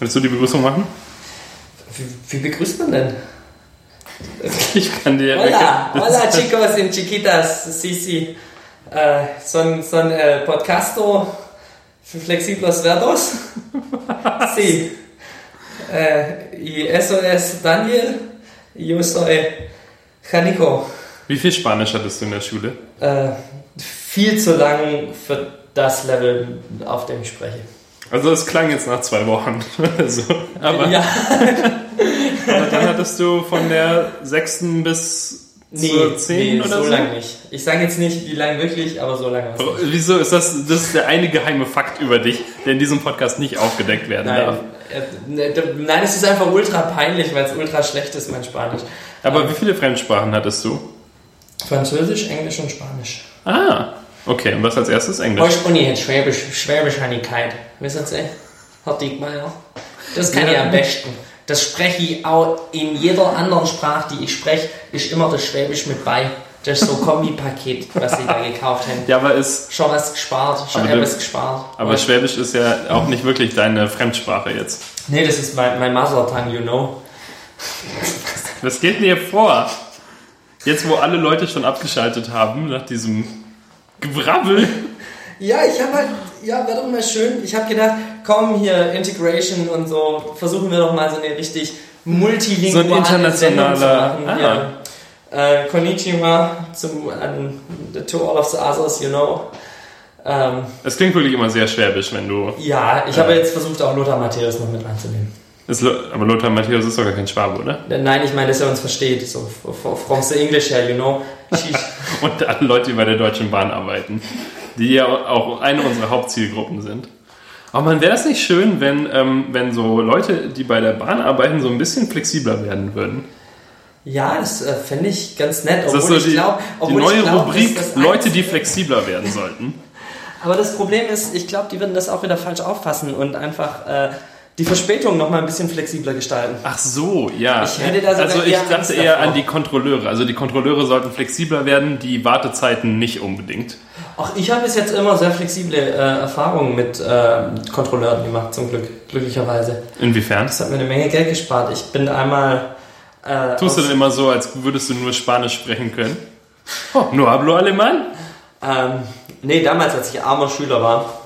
Willst du die Begrüßung machen? Wie, wie begrüßt man denn? Ich kann dir. Hola, hola chicos y chiquitas, sí, sí. Äh, son son äh, podcasto für flexibles verdos. Sí. Äh, y eso es Daniel. Yo soy Janico. Wie viel Spanisch hattest du in der Schule? Äh, viel zu lang für das Level, auf dem ich spreche. Also es klang jetzt nach zwei Wochen. so. aber, ja, aber dann hattest du von der sechsten bis nee, zur zehn nee oder so so? lang nicht. Ich sage jetzt nicht, wie lang wirklich, aber so lange. Aber Wieso ist das, das ist der eine geheime Fakt über dich, der in diesem Podcast nicht aufgedeckt werden darf? Nein, äh, ne, nein, es ist einfach ultra peinlich, weil es ultra schlecht ist, mein Spanisch. Aber wie viele Fremdsprachen hattest du? Französisch, Englisch und Spanisch. Ah, okay. Und was als erstes? Englisch. Euch Uni hat Schwäbisch, Schwäbischeinigkeit. Wissen Sie? Herr Diekmeyer? Das kann Ja. ich am besten. Das spreche ich auch in jeder anderen Sprache, die ich spreche, ist immer das Schwäbisch mit bei. Das ist so ein Kombipaket, was Sie da gekauft haben. Ja, aber ist, Schon was gespart, schon etwas gespart. aber Schwäbisch ist ja auch nicht wirklich deine Fremdsprache jetzt. nee, das ist mein, mein Mother tongue, you know. Was geht mir vor? Jetzt, wo alle Leute schon abgeschaltet haben, nach diesem Gebrabbel. Ja, ich habe halt, ja, wäre doch mal schön. Ich habe gedacht, komm hier, Integration und so, versuchen wir doch mal so eine richtig multilinguale So ein internationaler- ah. Ja. Äh, konnichiwa zum, an, to all of the others, you know. Ähm, Es klingt wirklich immer sehr schwäbisch, wenn du. ja, ich habe jetzt versucht, auch Lothar Matthäus noch mit reinzunehmen. Ist, aber Lothar Matthäus ist doch gar kein Schwabe, oder? Nein, ich meine, dass er uns versteht, so from the English her, you know. Und alle Leute, die bei der Deutschen Bahn arbeiten, die ja auch eine unserer Hauptzielgruppen sind. Aber man wäre es nicht schön, wenn, ähm, wenn so Leute, die bei der Bahn arbeiten, so ein bisschen flexibler werden würden. Ja, das äh, fände ich ganz nett, Das obwohl ist so ich die, glaube, die neue Rubrik das Leute, die flexibler werden sollten. Aber das Problem ist, ich glaube, die würden das auch wieder falsch auffassen und einfach äh, die Verspätung noch mal ein bisschen flexibler gestalten. Ach so, ja. Ich hätte da also ich dachte eher an die Kontrolleure. Also die Kontrolleure sollten flexibler werden, die Wartezeiten nicht unbedingt. Auch ich habe bis jetzt immer sehr flexible äh, Erfahrungen mit äh, Kontrolleuren gemacht, zum Glück, glücklicherweise. Inwiefern? Das hat mir eine Menge Geld gespart. Ich bin einmal. Äh, Tust du denn immer so, als würdest du nur Spanisch sprechen können? Oh, no hablo alemán? Ähm, nee, damals, als ich armer Schüler war,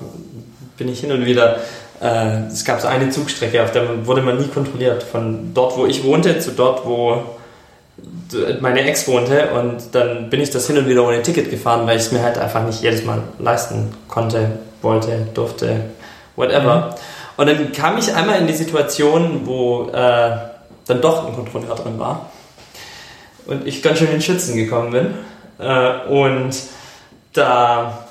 bin ich hin und wieder. Äh, es gab so eine Zugstrecke, auf der wurde man nie kontrolliert. Von dort, wo ich wohnte, zu dort, wo meine Ex wohnte. Und dann bin ich das hin und wieder ohne Ticket gefahren, weil ich es mir halt einfach nicht jedes Mal leisten konnte, wollte, durfte, whatever. Und dann kam ich einmal in die Situation, wo äh, dann doch ein Kontrolleur drin war. Und ich ganz schön in den Schützen gekommen bin. Äh, und da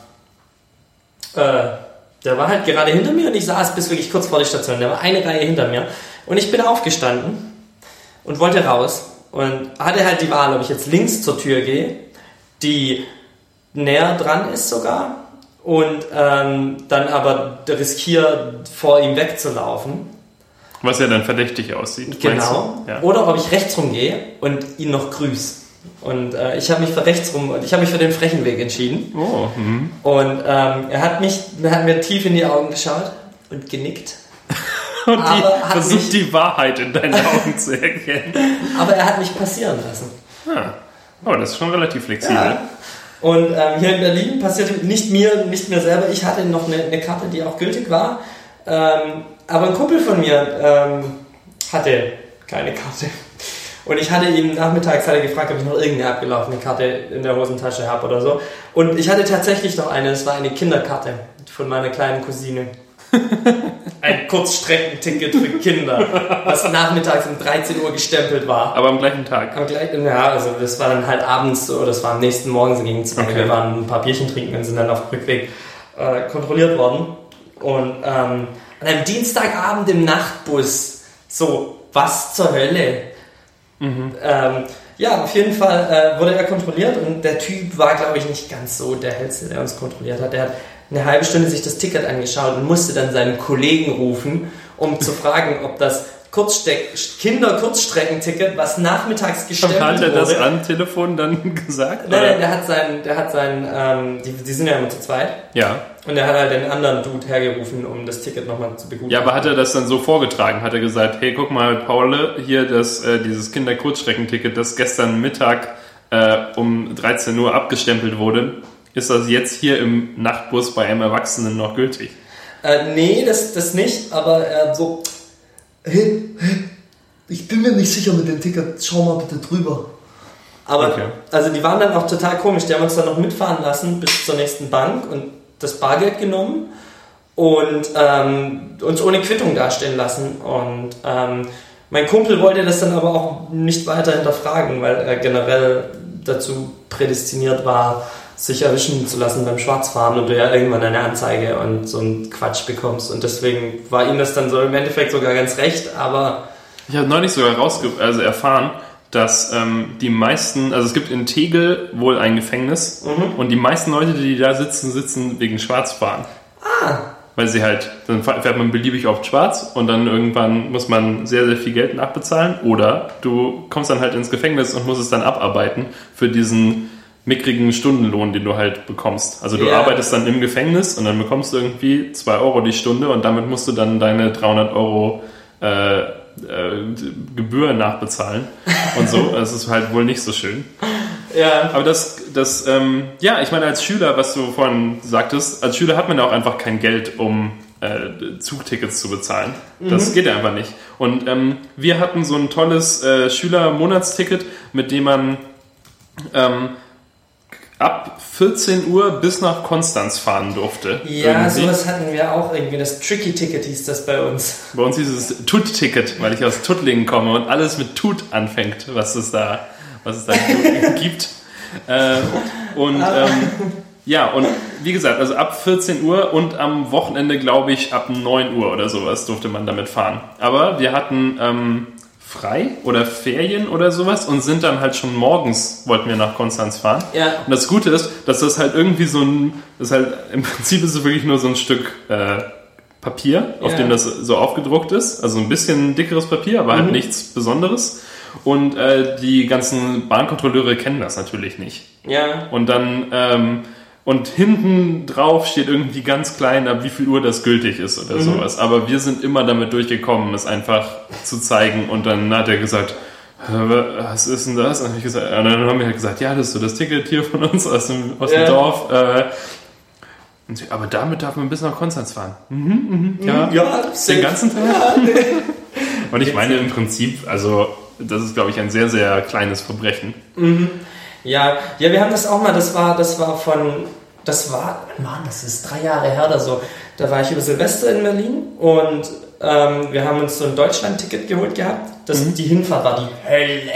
äh, der war halt gerade hinter mir und ich saß bis wirklich kurz vor der Station. Der war eine Reihe hinter mir. Und ich bin aufgestanden und wollte raus und hatte halt die Wahl, ob ich jetzt links zur Tür gehe, die näher dran ist sogar, und ähm, dann aber riskiere, vor ihm wegzulaufen. Was ja dann verdächtig aussieht. Genau. Ja. Oder ob ich rechts rumgehe und ihn noch grüße. Und äh, ich habe mich für rechts rum, ich habe mich für den frechen Weg entschieden. Oh, hm. Und ähm, er hat mich, er hat mir tief in die Augen geschaut und genickt. Und die versucht mich- die Wahrheit in deinen Augen zu erkennen. Aber er hat mich passieren lassen. Ah. Oh, das ist schon relativ flexibel. Ja. Und ähm, hier in Berlin passierte nicht mir, nicht mir selber. Ich hatte noch eine, eine Karte, die auch gültig war. Ähm, aber ein Kumpel von mir ähm, hatte keine Karte. Und ich hatte ihn nachmittags hatte gefragt, ob ich noch irgendeine abgelaufene Karte in der Hosentasche habe oder so. Und ich hatte tatsächlich noch eine, es war eine Kinderkarte von meiner kleinen Cousine. Ein Kurzstreckenticket für Kinder, was nachmittags um 13 Uhr gestempelt war. Aber am gleichen Tag. Am gleichen, ja, also das war dann halt abends oder das war am nächsten Morgen, so gegen zwei. Okay. Wir waren ein paar Bierchen trinken und sind dann auf dem Rückweg äh, kontrolliert worden. Und ähm, an einem Dienstagabend im Nachtbus, so, was zur Hölle? Ähm, ja, auf jeden Fall äh, wurde er kontrolliert und der Typ war, glaube ich, nicht ganz so der Hellste, der uns kontrolliert hat. Der hat eine halbe Stunde sich das Ticket angeschaut und musste dann seinen Kollegen rufen, um zu fragen, ob das Kurzsteck Kinder-Kurzstreckenticket, was nachmittags gestellt Hat er wurde. das am Telefon dann gesagt? Nein, oder? nein, der hat seinen, der hat seinen, ähm, die, die sind ja immer zu zweit. Ja. Und der hat halt den anderen Dude hergerufen, um das Ticket nochmal zu begutachten. Ja, aber hat er das dann so vorgetragen? Hat er gesagt, hey, guck mal, Paul, hier das, äh, dieses Kinder-Kurzstreckenticket, das gestern Mittag äh, um 13 Uhr abgestempelt wurde, ist das jetzt hier im Nachtbus bei einem Erwachsenen noch gültig? Äh, nee, das, das nicht, aber äh, so, Hey, hey, ich bin mir nicht sicher mit dem Ticket. Schau mal bitte drüber. Aber, Okay. also die waren dann auch total komisch. Die haben uns dann noch mitfahren lassen bis zur nächsten Bank und das Bargeld genommen und ähm, uns ohne Quittung dastehen lassen. Und ähm, mein Kumpel wollte das dann aber auch nicht weiter hinterfragen, weil er generell dazu prädestiniert war, sich erwischen zu lassen beim Schwarzfahren und du ja irgendwann eine Anzeige und so einen Quatsch bekommst. Und deswegen war ihm das dann so im Endeffekt sogar ganz recht, aber Ich habe neulich sogar rausge also erfahren, dass ähm, die meisten, also es gibt in Tegel wohl ein Gefängnis und die meisten Leute, die da sitzen, sitzen wegen Schwarzfahren. ah, Weil sie halt, dann fährt man beliebig oft schwarz und dann irgendwann muss man sehr, sehr viel Geld nachbezahlen oder du kommst dann halt ins Gefängnis und musst es dann abarbeiten für diesen mickrigen Stundenlohn, den du halt bekommst. Also du Ja. arbeitest dann im Gefängnis und dann bekommst du irgendwie 2 Euro die Stunde und damit musst du dann deine 300 Euro äh, äh, Gebühr nachbezahlen und so. Das ist halt wohl nicht so schön. ja, Aber das, das ähm, ja, ich meine, als Schüler, was du vorhin sagtest, als Schüler hat man ja auch einfach kein Geld, um äh, Zugtickets zu bezahlen. Das geht ja einfach nicht. Und ähm, wir hatten so ein tolles äh, Schülermonatsticket, mit dem man ähm, ab 14 Uhr bis nach Konstanz fahren durfte. Ja, Irgendwie. sowas hatten wir auch irgendwie. Das Tricky Ticket hieß das bei uns. Bei uns hieß es Tut-Ticket, weil ich aus Tuttlingen komme und alles mit Tut anfängt, was es da, was es da gibt. Äh, und ähm, ja, und wie gesagt, also ab 14 Uhr und am Wochenende, glaube ich, ab 9 Uhr oder sowas durfte man damit fahren. Aber wir hatten ähm, frei oder Ferien oder sowas und sind dann halt schon morgens, wollten wir nach Konstanz fahren. Ja. Und das Gute ist, dass das halt irgendwie so ein, das ist halt, im Prinzip ist es wirklich nur so ein Stück äh, Papier, auf Ja. dem das so aufgedruckt ist. Also ein bisschen dickeres Papier, aber Mhm. halt nichts Besonderes. Und äh, die ganzen Bahnkontrolleure kennen das natürlich nicht. Ja. Und dann, ähm, und hinten drauf steht irgendwie ganz klein, ab wie viel Uhr das gültig ist oder Mhm. sowas. Aber wir sind immer damit durchgekommen, es einfach zu zeigen. Und dann hat er gesagt, "Äh, was ist denn das? Und, gesagt, und dann haben wir halt gesagt, ja, das ist so das Ticket hier von uns aus dem, aus Ja. dem Dorf. Äh, sie, aber damit darf man bis nach Konstanz fahren. Mhm, mhm, ja, Ja, den ganzen Tag. Und ich meine im Prinzip, also das ist, glaube ich, ein sehr, sehr kleines Verbrechen. Ja, ja, wir haben das auch mal, das war, das war von, das war, Mann, das ist drei Jahre her oder so. Da war ich über Silvester in Berlin und ähm, wir haben uns so ein Deutschland-Ticket geholt gehabt. Das, Die Hinfahrt war die Hölle.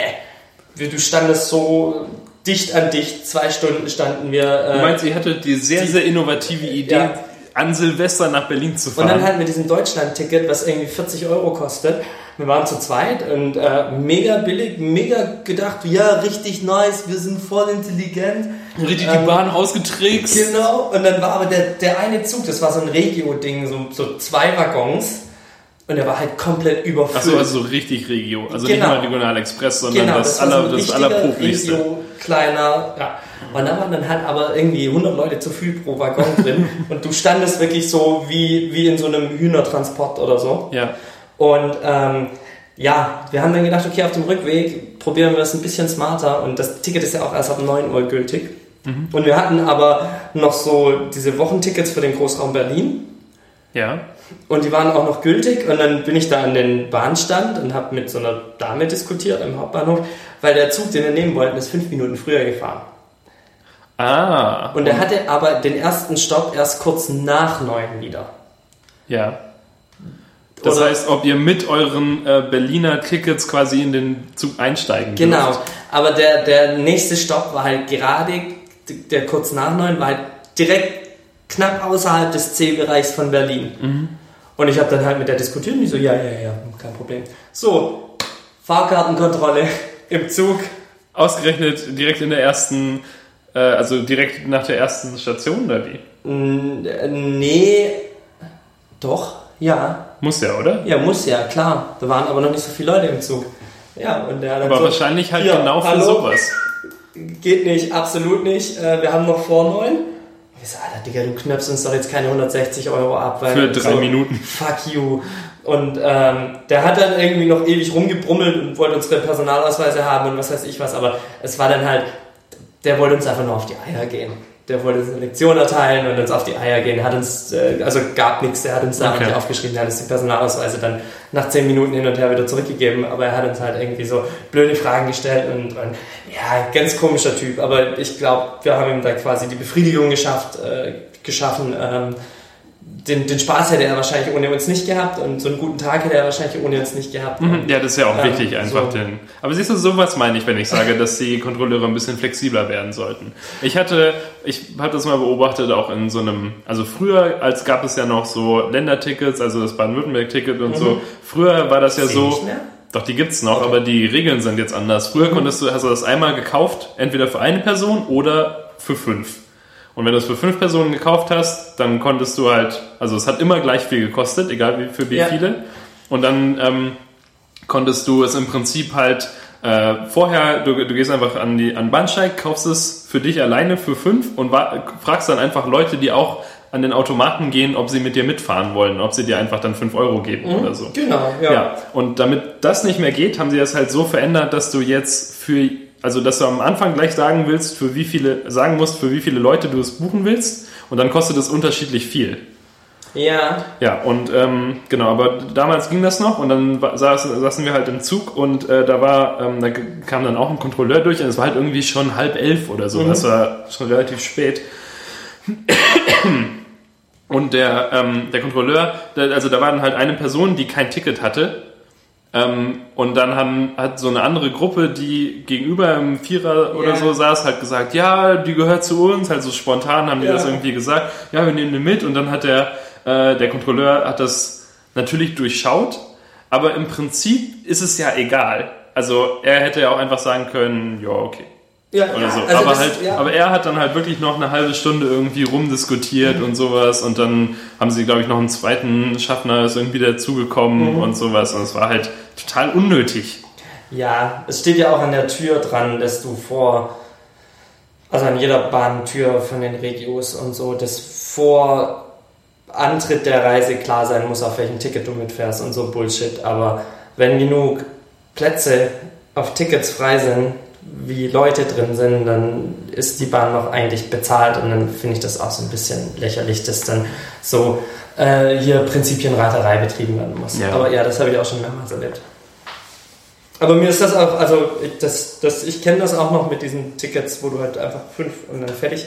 Du standest so dicht an dicht, zwei Stunden standen wir. Du Äh, meinst, ihr hattet die sehr, die- sehr innovative Idee, Ja. an Silvester nach Berlin zu und fahren. dann halt mit diesem Deutschland-Ticket, was irgendwie 40 Euro kostet. Wir waren zu zweit und äh, mega billig, mega gedacht, ja, richtig nice, wir sind voll intelligent. richtig ähm, die Bahn ausgetrickst. Genau, und dann war aber der, der eine Zug, das war so ein Regio-Ding, so, so zwei Waggons. Und der war halt komplett überfüllt. Achso, also so richtig Regio. Also nicht Genau. mal Regional Express, sondern genau, das, aller, das allerpoplichste. Regio, kleiner, ja. Und da waren dann halt aber irgendwie 100 Leute zu viel pro Waggon drin. und du standest wirklich so wie, wie in so einem Hühnertransport oder so. Ja. Und ähm, ja, wir haben dann gedacht, okay, auf dem Rückweg probieren wir es ein bisschen smarter. Und das Ticket ist ja auch erst ab 9 Uhr gültig. Und wir hatten aber noch so diese Wochentickets für den Großraum Berlin. Ja. Und die waren auch noch gültig. Und dann bin ich da an den Bahnstand und habe mit so einer Dame diskutiert am Hauptbahnhof, weil der Zug, den wir nehmen wollten, ist fünf Minuten früher gefahren. Ah. Und er hatte aber den ersten Stopp erst kurz nach neun wieder. Ja. Das Oder- heißt, ob ihr mit euren äh, Berliner Tickets quasi in den Zug einsteigen Genau. dürft. Aber der, der nächste Stopp war halt gerade, der kurz nach neun, war halt direkt knapp außerhalb des C-Bereichs von Berlin. Und ich habe dann halt mit der diskutiert und die so, ja, ja, ja, kein Problem. So, Fahrkartenkontrolle im Zug. Ausgerechnet direkt in der ersten, äh, also direkt nach der ersten Station oder wie? Äh, Nee, doch, ja. Muss ja, oder? Ja, muss ja, klar. Da waren aber noch nicht so viele Leute im Zug. Ja, und der hat dann Aber so, wahrscheinlich halt hier, genau für hallo? sowas. Geht nicht, absolut nicht. Äh, wir haben noch vor neun. Ich so, Alter, Digga, du knöpfst uns doch jetzt keine 160 Euro ab. Weil Für drei so, Minuten. Fuck you. Und ähm, der hat dann irgendwie noch ewig rumgebrummelt und wollte unsere Personalausweise haben und was weiß ich was. Aber es war dann halt, der wollte uns einfach nur auf die Eier gehen. Der wollte uns eine Lektion erteilen und uns auf die Eier gehen. Hat uns, äh, also gab nichts, der hat uns da Okay. nicht aufgeschrieben, der hat uns die Personalausweise dann nach 10 Minuten hin und her wieder zurückgegeben. Aber er hat uns halt irgendwie so blöde Fragen gestellt und, und ja, ganz komischer Typ. Aber ich glaube, wir haben ihm da quasi die Befriedigung geschafft, äh, geschaffen. Ähm, den, den Spaß hätte er wahrscheinlich ohne uns nicht gehabt und so einen guten Tag hätte er wahrscheinlich ohne uns nicht gehabt. Mhm, Ja, das ist ja auch Ähm, wichtig, einfach so. den. Aber siehst du, sowas meine ich, wenn ich sage, dass die Kontrolleure ein bisschen flexibler werden sollten. Ich hatte, ich habe das mal beobachtet, auch in so einem, also früher, als gab es ja noch so Ländertickets, also das Baden-Württemberg-Ticket und so. Früher war das ja so. Doch, die gibt's noch, Okay. aber die Regeln sind jetzt anders. Früher konntest du, hast du das einmal gekauft, entweder für eine Person oder für fünf. Und wenn du es für fünf Personen gekauft hast, dann konntest du halt, also es hat immer gleich viel gekostet, egal wie, für wie Ja. viele. Und dann ähm, konntest du es im Prinzip halt äh, vorher, du, du gehst einfach an die an Bahnsteig, kaufst es für dich alleine für fünf und fragst dann einfach Leute, die auch an den Automaten gehen, ob sie mit dir mitfahren wollen, ob sie dir einfach dann fünf Euro geben oder so. Genau, ja. Ja. und damit das nicht mehr geht, haben sie das halt so verändert, dass du jetzt für, also dass du am Anfang gleich sagen willst, für wie viele, sagen musst, für wie viele Leute du es buchen willst und dann kostet es unterschiedlich viel. Ja, Ja, und ähm, genau, aber damals ging das noch und dann saßen, saßen wir halt im Zug und äh, da war, ähm, da kam dann auch ein Kontrolleur durch und es war halt irgendwie schon halb elf oder so, das war schon relativ spät. Und der, ähm, der Kontrolleur, also da war dann halt eine Person, die kein Ticket hatte. Ähm, und dann haben, hat so eine andere Gruppe, die gegenüber im Vierer oder Ja. so saß, halt gesagt, ja, die gehört zu uns. Halt so spontan haben die Ja. das irgendwie gesagt. Ja, wir nehmen die mit. Und dann hat der, äh, der Kontrolleur hat das natürlich durchschaut. Aber im Prinzip ist es ja egal. Also er hätte ja auch einfach sagen können, ja, okay ja, oder so. Also aber, das, halt, ja. aber er hat dann halt wirklich noch eine halbe Stunde irgendwie rumdiskutiert und sowas und dann haben sie, glaube ich, noch einen zweiten Schaffner ist irgendwie dazugekommen Mhm. und sowas und es war halt total unnötig. ja, es steht ja auch an der Tür dran, dass du vor, also an jeder Bahntür von den Regios und so, dass vor Antritt der Reise klar sein muss, auf welchem Ticket du mitfährst und so Bullshit. Aber wenn genug Plätze auf Tickets frei sind, wie Leute drin sind, dann ist die Bahn noch eigentlich bezahlt und dann finde ich das auch so ein bisschen lächerlich, dass dann so äh, hier Prinzipienraterei betrieben werden muss. Ja. Aber ja, das habe ich auch schon mehrmals erlebt. Aber mir ist das auch, also ich, das, das, ich kenne das auch noch mit diesen Tickets, wo du halt einfach fünf und dann fertig.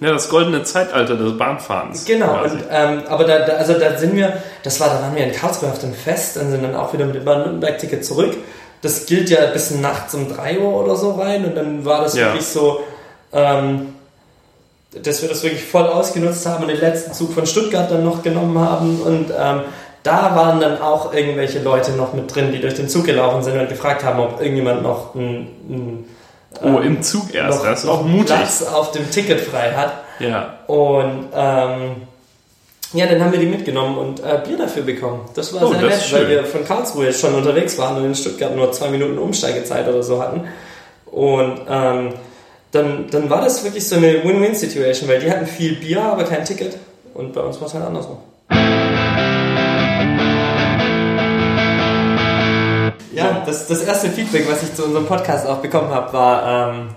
Ja, das goldene Zeitalter des Bahnfahrens. Genau, und, ähm, aber da, da, also da sind wir, das war, da waren wir in Karlsruhe auf dem Fest, dann sind dann auch wieder mit dem Baden-Württemberg-Ticket zurück. Das gilt ja bis nachts um 3 Uhr oder so rein und dann war das Ja. wirklich so, ähm, dass wir das wirklich voll ausgenutzt haben und den letzten Zug von Stuttgart dann noch genommen haben und ähm, da waren dann auch irgendwelche Leute noch mit drin, die durch den Zug gelaufen sind und gefragt haben, ob irgendjemand noch ein, ein oh, ähm, im Zug erst, noch, das ist auch mutig. Platz auf dem Ticket frei hat. Ja. Und ähm, ja, dann haben wir die mitgenommen und äh, Bier dafür bekommen. Das war Oh, sehr das nett, weil wir von Karlsruhe schon unterwegs waren und in Stuttgart nur zwei Minuten Umsteigezeit oder so hatten. Und ähm, dann, dann war das wirklich so eine Win-Win-Situation, weil die hatten viel Bier, aber kein Ticket. Und bei uns war es halt andersrum. Ja, das, das erste Feedback, was ich zu unserem Podcast auch bekommen habe, war, ähm,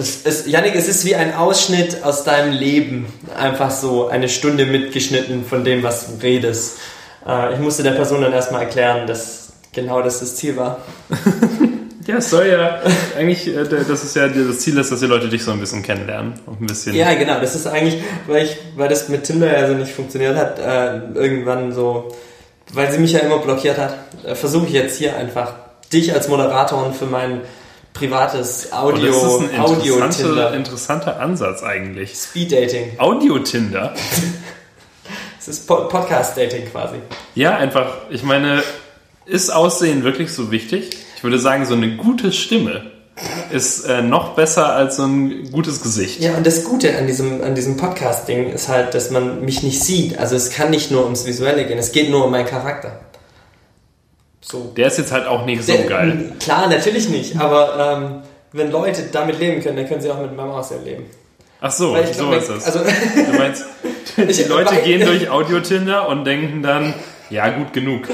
das ist, Janik, es ist wie ein Ausschnitt aus deinem Leben. Einfach so eine Stunde mitgeschnitten von dem, was du redest. Äh, ich musste der Person dann erstmal erklären, dass genau das das Ziel war. Ja, es soll ja eigentlich, äh, das ist ja das Ziel ist, dass die Leute dich so ein bisschen kennenlernen. Und ein bisschen. Ja, genau. Das ist eigentlich, weil, ich, weil das mit Tinder ja so nicht funktioniert hat, äh, irgendwann so, weil sie mich ja immer blockiert hat, äh, versuche ich jetzt hier einfach dich als Moderator und für mein privates Audio, das ist ein Audio interessanter, Tinder, interessanter Ansatz eigentlich. Speed Dating. Audio-Tinder. Es ist po Podcast Dating quasi. Ja, einfach, ich meine, ist Aussehen wirklich so wichtig? Ich würde sagen, so eine gute Stimme. ist äh, noch besser als so ein gutes Gesicht. Ja, und das Gute an diesem, an diesem Podcast-Ding ist halt, dass man mich nicht sieht. Also es kann nicht nur ums Visuelle gehen, es geht nur um meinen Charakter. So. Der ist jetzt halt auch nicht so Der- geil. Klar, natürlich nicht, aber ähm, wenn Leute damit leben können, dann können sie auch mit meinem Aussehen leben. Ach so, ich so glaub, ist das. Also, Du meinst, die Leute gehen durch Audio-Tinder und denken dann, ja, gut genug.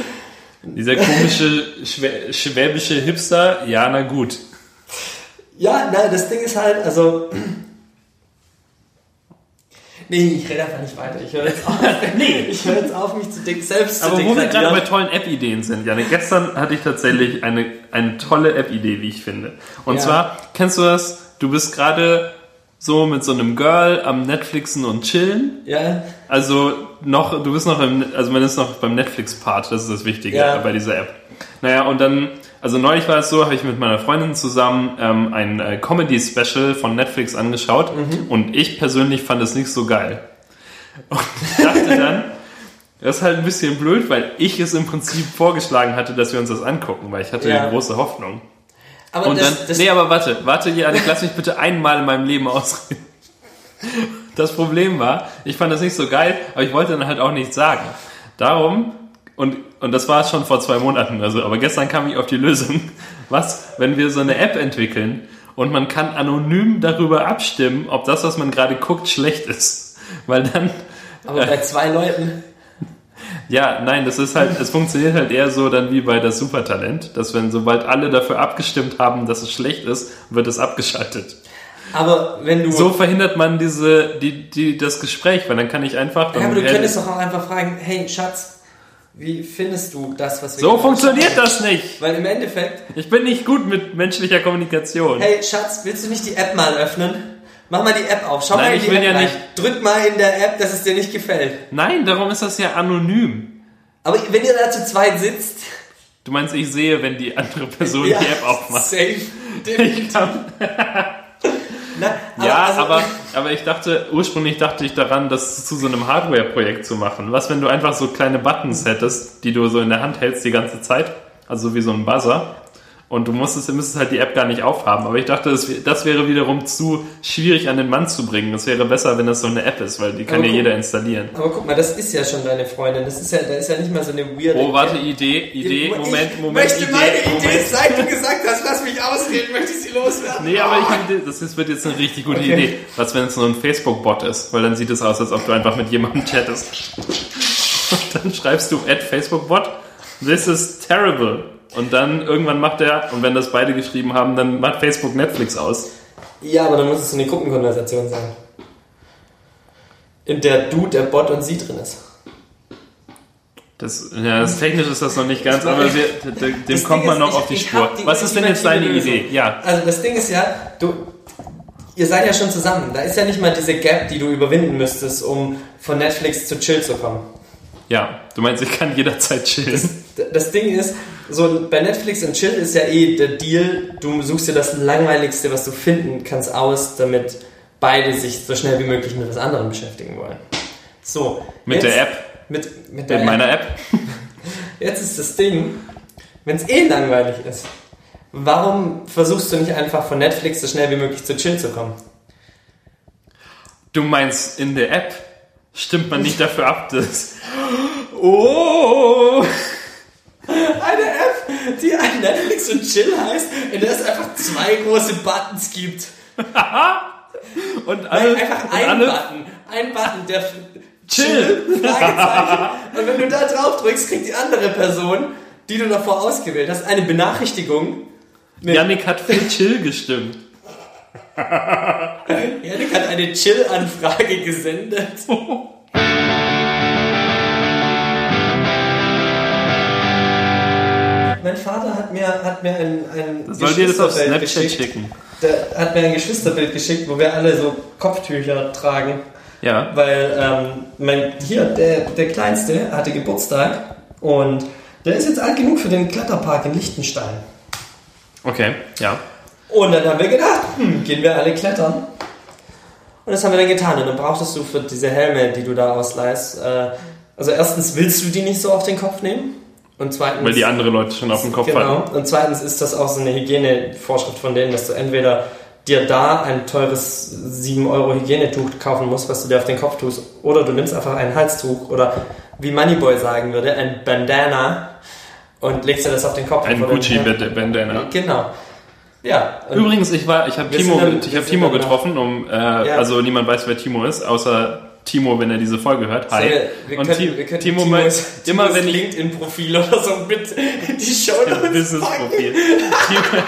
Dieser komische schwä schwäbische Hipster, ja, na gut. ja, nein, das Ding ist halt, also. Nee, ich rede einfach nicht weiter. Ich höre jetzt auf, nee. ich höre jetzt auf mich zu dick selbst Aber zu wo wir gerade bei tollen App-Ideen sind, Janne, gestern hatte ich tatsächlich eine, eine tolle App-Idee, wie ich finde. Und Ja. zwar, kennst du das? Du bist gerade so mit so einem Girl am Netflixen und chillen. Ja, Also noch, du bist noch im, also man ist noch beim Netflix-Part, das ist das Wichtige Ja. bei dieser App. Naja, und dann, also neulich war es so, habe ich mit meiner Freundin zusammen ähm, ein äh, Comedy-Special von Netflix angeschaut und ich persönlich fand es nicht so geil. Und ich dachte dann, das ist halt ein bisschen blöd, weil ich es im Prinzip vorgeschlagen hatte, dass wir uns das angucken, weil ich hatte Ja. große Hoffnung. aber Und das, dann, das, nee, aber warte, warte, Janik, lass mich bitte einmal in meinem Leben ausreden. Das Problem war, ich fand das nicht so geil, aber ich wollte dann halt auch nichts sagen. Darum, und, und das war schon vor zwei Monaten, also, aber gestern kam ich auf die Lösung, was, wenn wir so eine App entwickeln und man kann anonym darüber abstimmen, ob das, was man gerade guckt, schlecht ist. Weil dann, aber bei zwei Leuten. ja, nein, das ist halt, es funktioniert halt eher so dann wie bei das Supertalent, dass wenn sobald alle dafür abgestimmt haben, dass es schlecht ist, wird es abgeschaltet. Aber wenn du. So verhindert man diese, die, die, das Gespräch, weil dann kann ich einfach. ja, aber du könntest doch auch einfach fragen, hey Schatz, wie findest du das, was wir so funktioniert haben? das nicht. Weil im Endeffekt, Ich bin nicht gut mit menschlicher Kommunikation. hey Schatz, willst du nicht die App mal öffnen? Mach mal die App auf. Schau Nein, mal in ich die will App ja rein. nicht- Drück mal in der App, dass es dir nicht gefällt. Nein, darum ist das ja anonym. Aber wenn ihr da zu zweit sitzt, Du meinst, ich sehe, wenn die andere Person die App aufmacht. Safe. Ich Na, ja, also- aber, aber ich dachte, ursprünglich dachte ich daran, das zu so einem Hardware-Projekt zu machen. Was, wenn du einfach so kleine Buttons hättest, die du so in der Hand hältst die ganze Zeit? Also wie so ein Buzzer. Und du musstest, müsstest halt die App gar nicht aufhaben. Aber ich dachte, das, das wäre wiederum zu schwierig an den Mann zu bringen. Es wäre besser, wenn das so eine App ist, weil die kann Aber ja guck- jeder installieren. Aber guck mal, das ist ja schon deine Freundin. Das ist ja, da ist ja nicht mal so eine weirde. Oh, warte, Idee, Idee, Ich Moment, Moment, möchte Idee, meine Idee, Moment. seit du gesagt hast, lass mich ausreden, möchte ich sie loswerden. Nee, aber ich finde, das ist, wird jetzt eine richtig gute Okay. Idee. Was, wenn es nur ein Facebook-Bot ist? Weil dann sieht es aus, als ob du einfach mit jemandem chattest. Und dann schreibst du at Facebook-Bot, this is terrible. Und dann irgendwann macht er, und wenn das beide geschrieben haben, dann macht Facebook Netflix aus. Ja, aber dann muss es so eine Gruppenkonversation sein. In der du, der Bot und sie drin ist. Das, ja, das technisch ist das noch nicht ganz, aber wir, dem Das kommt Ding man ist, noch ich- auf die Spur. die Was ist denn jetzt deine ultimative Idee? Lösung. Ja, Also das Ding ist ja, du, ihr seid ja schon zusammen. Da ist ja nicht mal diese Gap, die du überwinden müsstest, um von Netflix zu Chill zu kommen. ja. Du meinst, ich kann jederzeit chillen. Das Ding ist, so bei Netflix und Chill ist ja eh der Deal, du suchst dir das Langweiligste, was du finden kannst, aus, damit beide sich so schnell wie möglich mit was anderem beschäftigen wollen. So. Mit jetzt- der App, Mit, mit der mit meiner App. Jetzt ist das Ding, wenn es eh langweilig ist, warum versuchst du nicht einfach von Netflix so schnell wie möglich zu Chill zu kommen? Du meinst, in der App stimmt man nicht dafür ab, dass. Oh! Eine App, die ein Netflix und Chill heißt, in der es einfach zwei große Buttons gibt. Und alle, Nein, einfach ein Button. Ein Button, der Chill. Fragezeichen. Und wenn du da drauf drückst, kriegt die andere Person, die du davor ausgewählt hast, eine Benachrichtigung. Yannick hat für Chill gestimmt. Janik hat eine Chill-Anfrage gesendet. Mein Vater hat mir, hat mir ein, ein Soll dir das auf Geschwisterbild Snapchat geschickt. schicken? Der hat mir ein Geschwisterbild geschickt, wo wir alle so Kopftücher tragen. Ja. Weil ähm, mein, hier, der, der Kleinste hatte Geburtstag und der ist jetzt alt genug für den Kletterpark in Liechtenstein. Okay, ja. Und dann haben wir gedacht, hm, gehen wir alle klettern. Und das haben wir dann getan. Und dann brauchtest du für diese Helme, die du da ausleihst, äh, also erstens willst du die nicht so auf den Kopf nehmen. Und zweitens. Weil die andere Leute schon auf dem Kopf genau. hatten. Und zweitens ist das auch so eine Hygienevorschrift von denen, dass du entweder dir da ein teures 7 Euro Hygienetuch kaufen musst, was du dir auf den Kopf tust, oder du nimmst einfach ein Halstuch oder wie Moneyboy sagen würde, ein Bandana und legst dir das auf den Kopf. Ein Gucci-Bandana. Genau. Ja. Übrigens, ich war, ich habe Timo, dann- ich sind Timo getroffen, um, äh, also niemand weiß, wer Timo ist, außer Timo, wenn er diese Folge hört. Hi. Wir, wir Und können, wir können Timo Timos- meint, immer Timos wenn ich LinkedIn-Profil oder so mit die Show Business-Profil. Timo,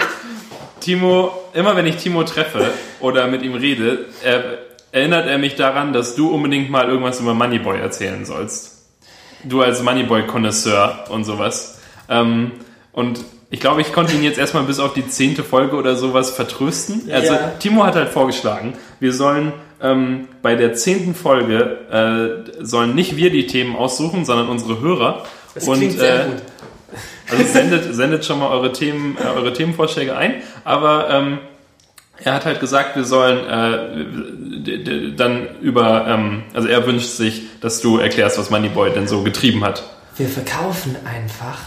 Timo, immer wenn ich Timo treffe oder mit ihm rede, er, erinnert er mich daran, dass du unbedingt mal irgendwas über Moneyboy erzählen sollst. Du als Moneyboy-Konnoisseur und sowas. Ähm, und ich glaube, ich konnte ihn jetzt erstmal bis auf die zehnte Folge oder sowas vertrösten. Also Ja. Timo hat halt vorgeschlagen, wir sollen ähm, bei der zehnten Folge äh, sollen nicht wir die Themen aussuchen, sondern unsere Hörer. Das und klingt sehr äh, gut. also sendet, sendet schon mal eure Themen, äh, eure Themenvorschläge ein. Aber ähm, er hat halt gesagt, wir sollen äh, dann über, ähm, also er wünscht sich, dass du erklärst, was Moneyboy denn so getrieben hat. Wir verkaufen einfach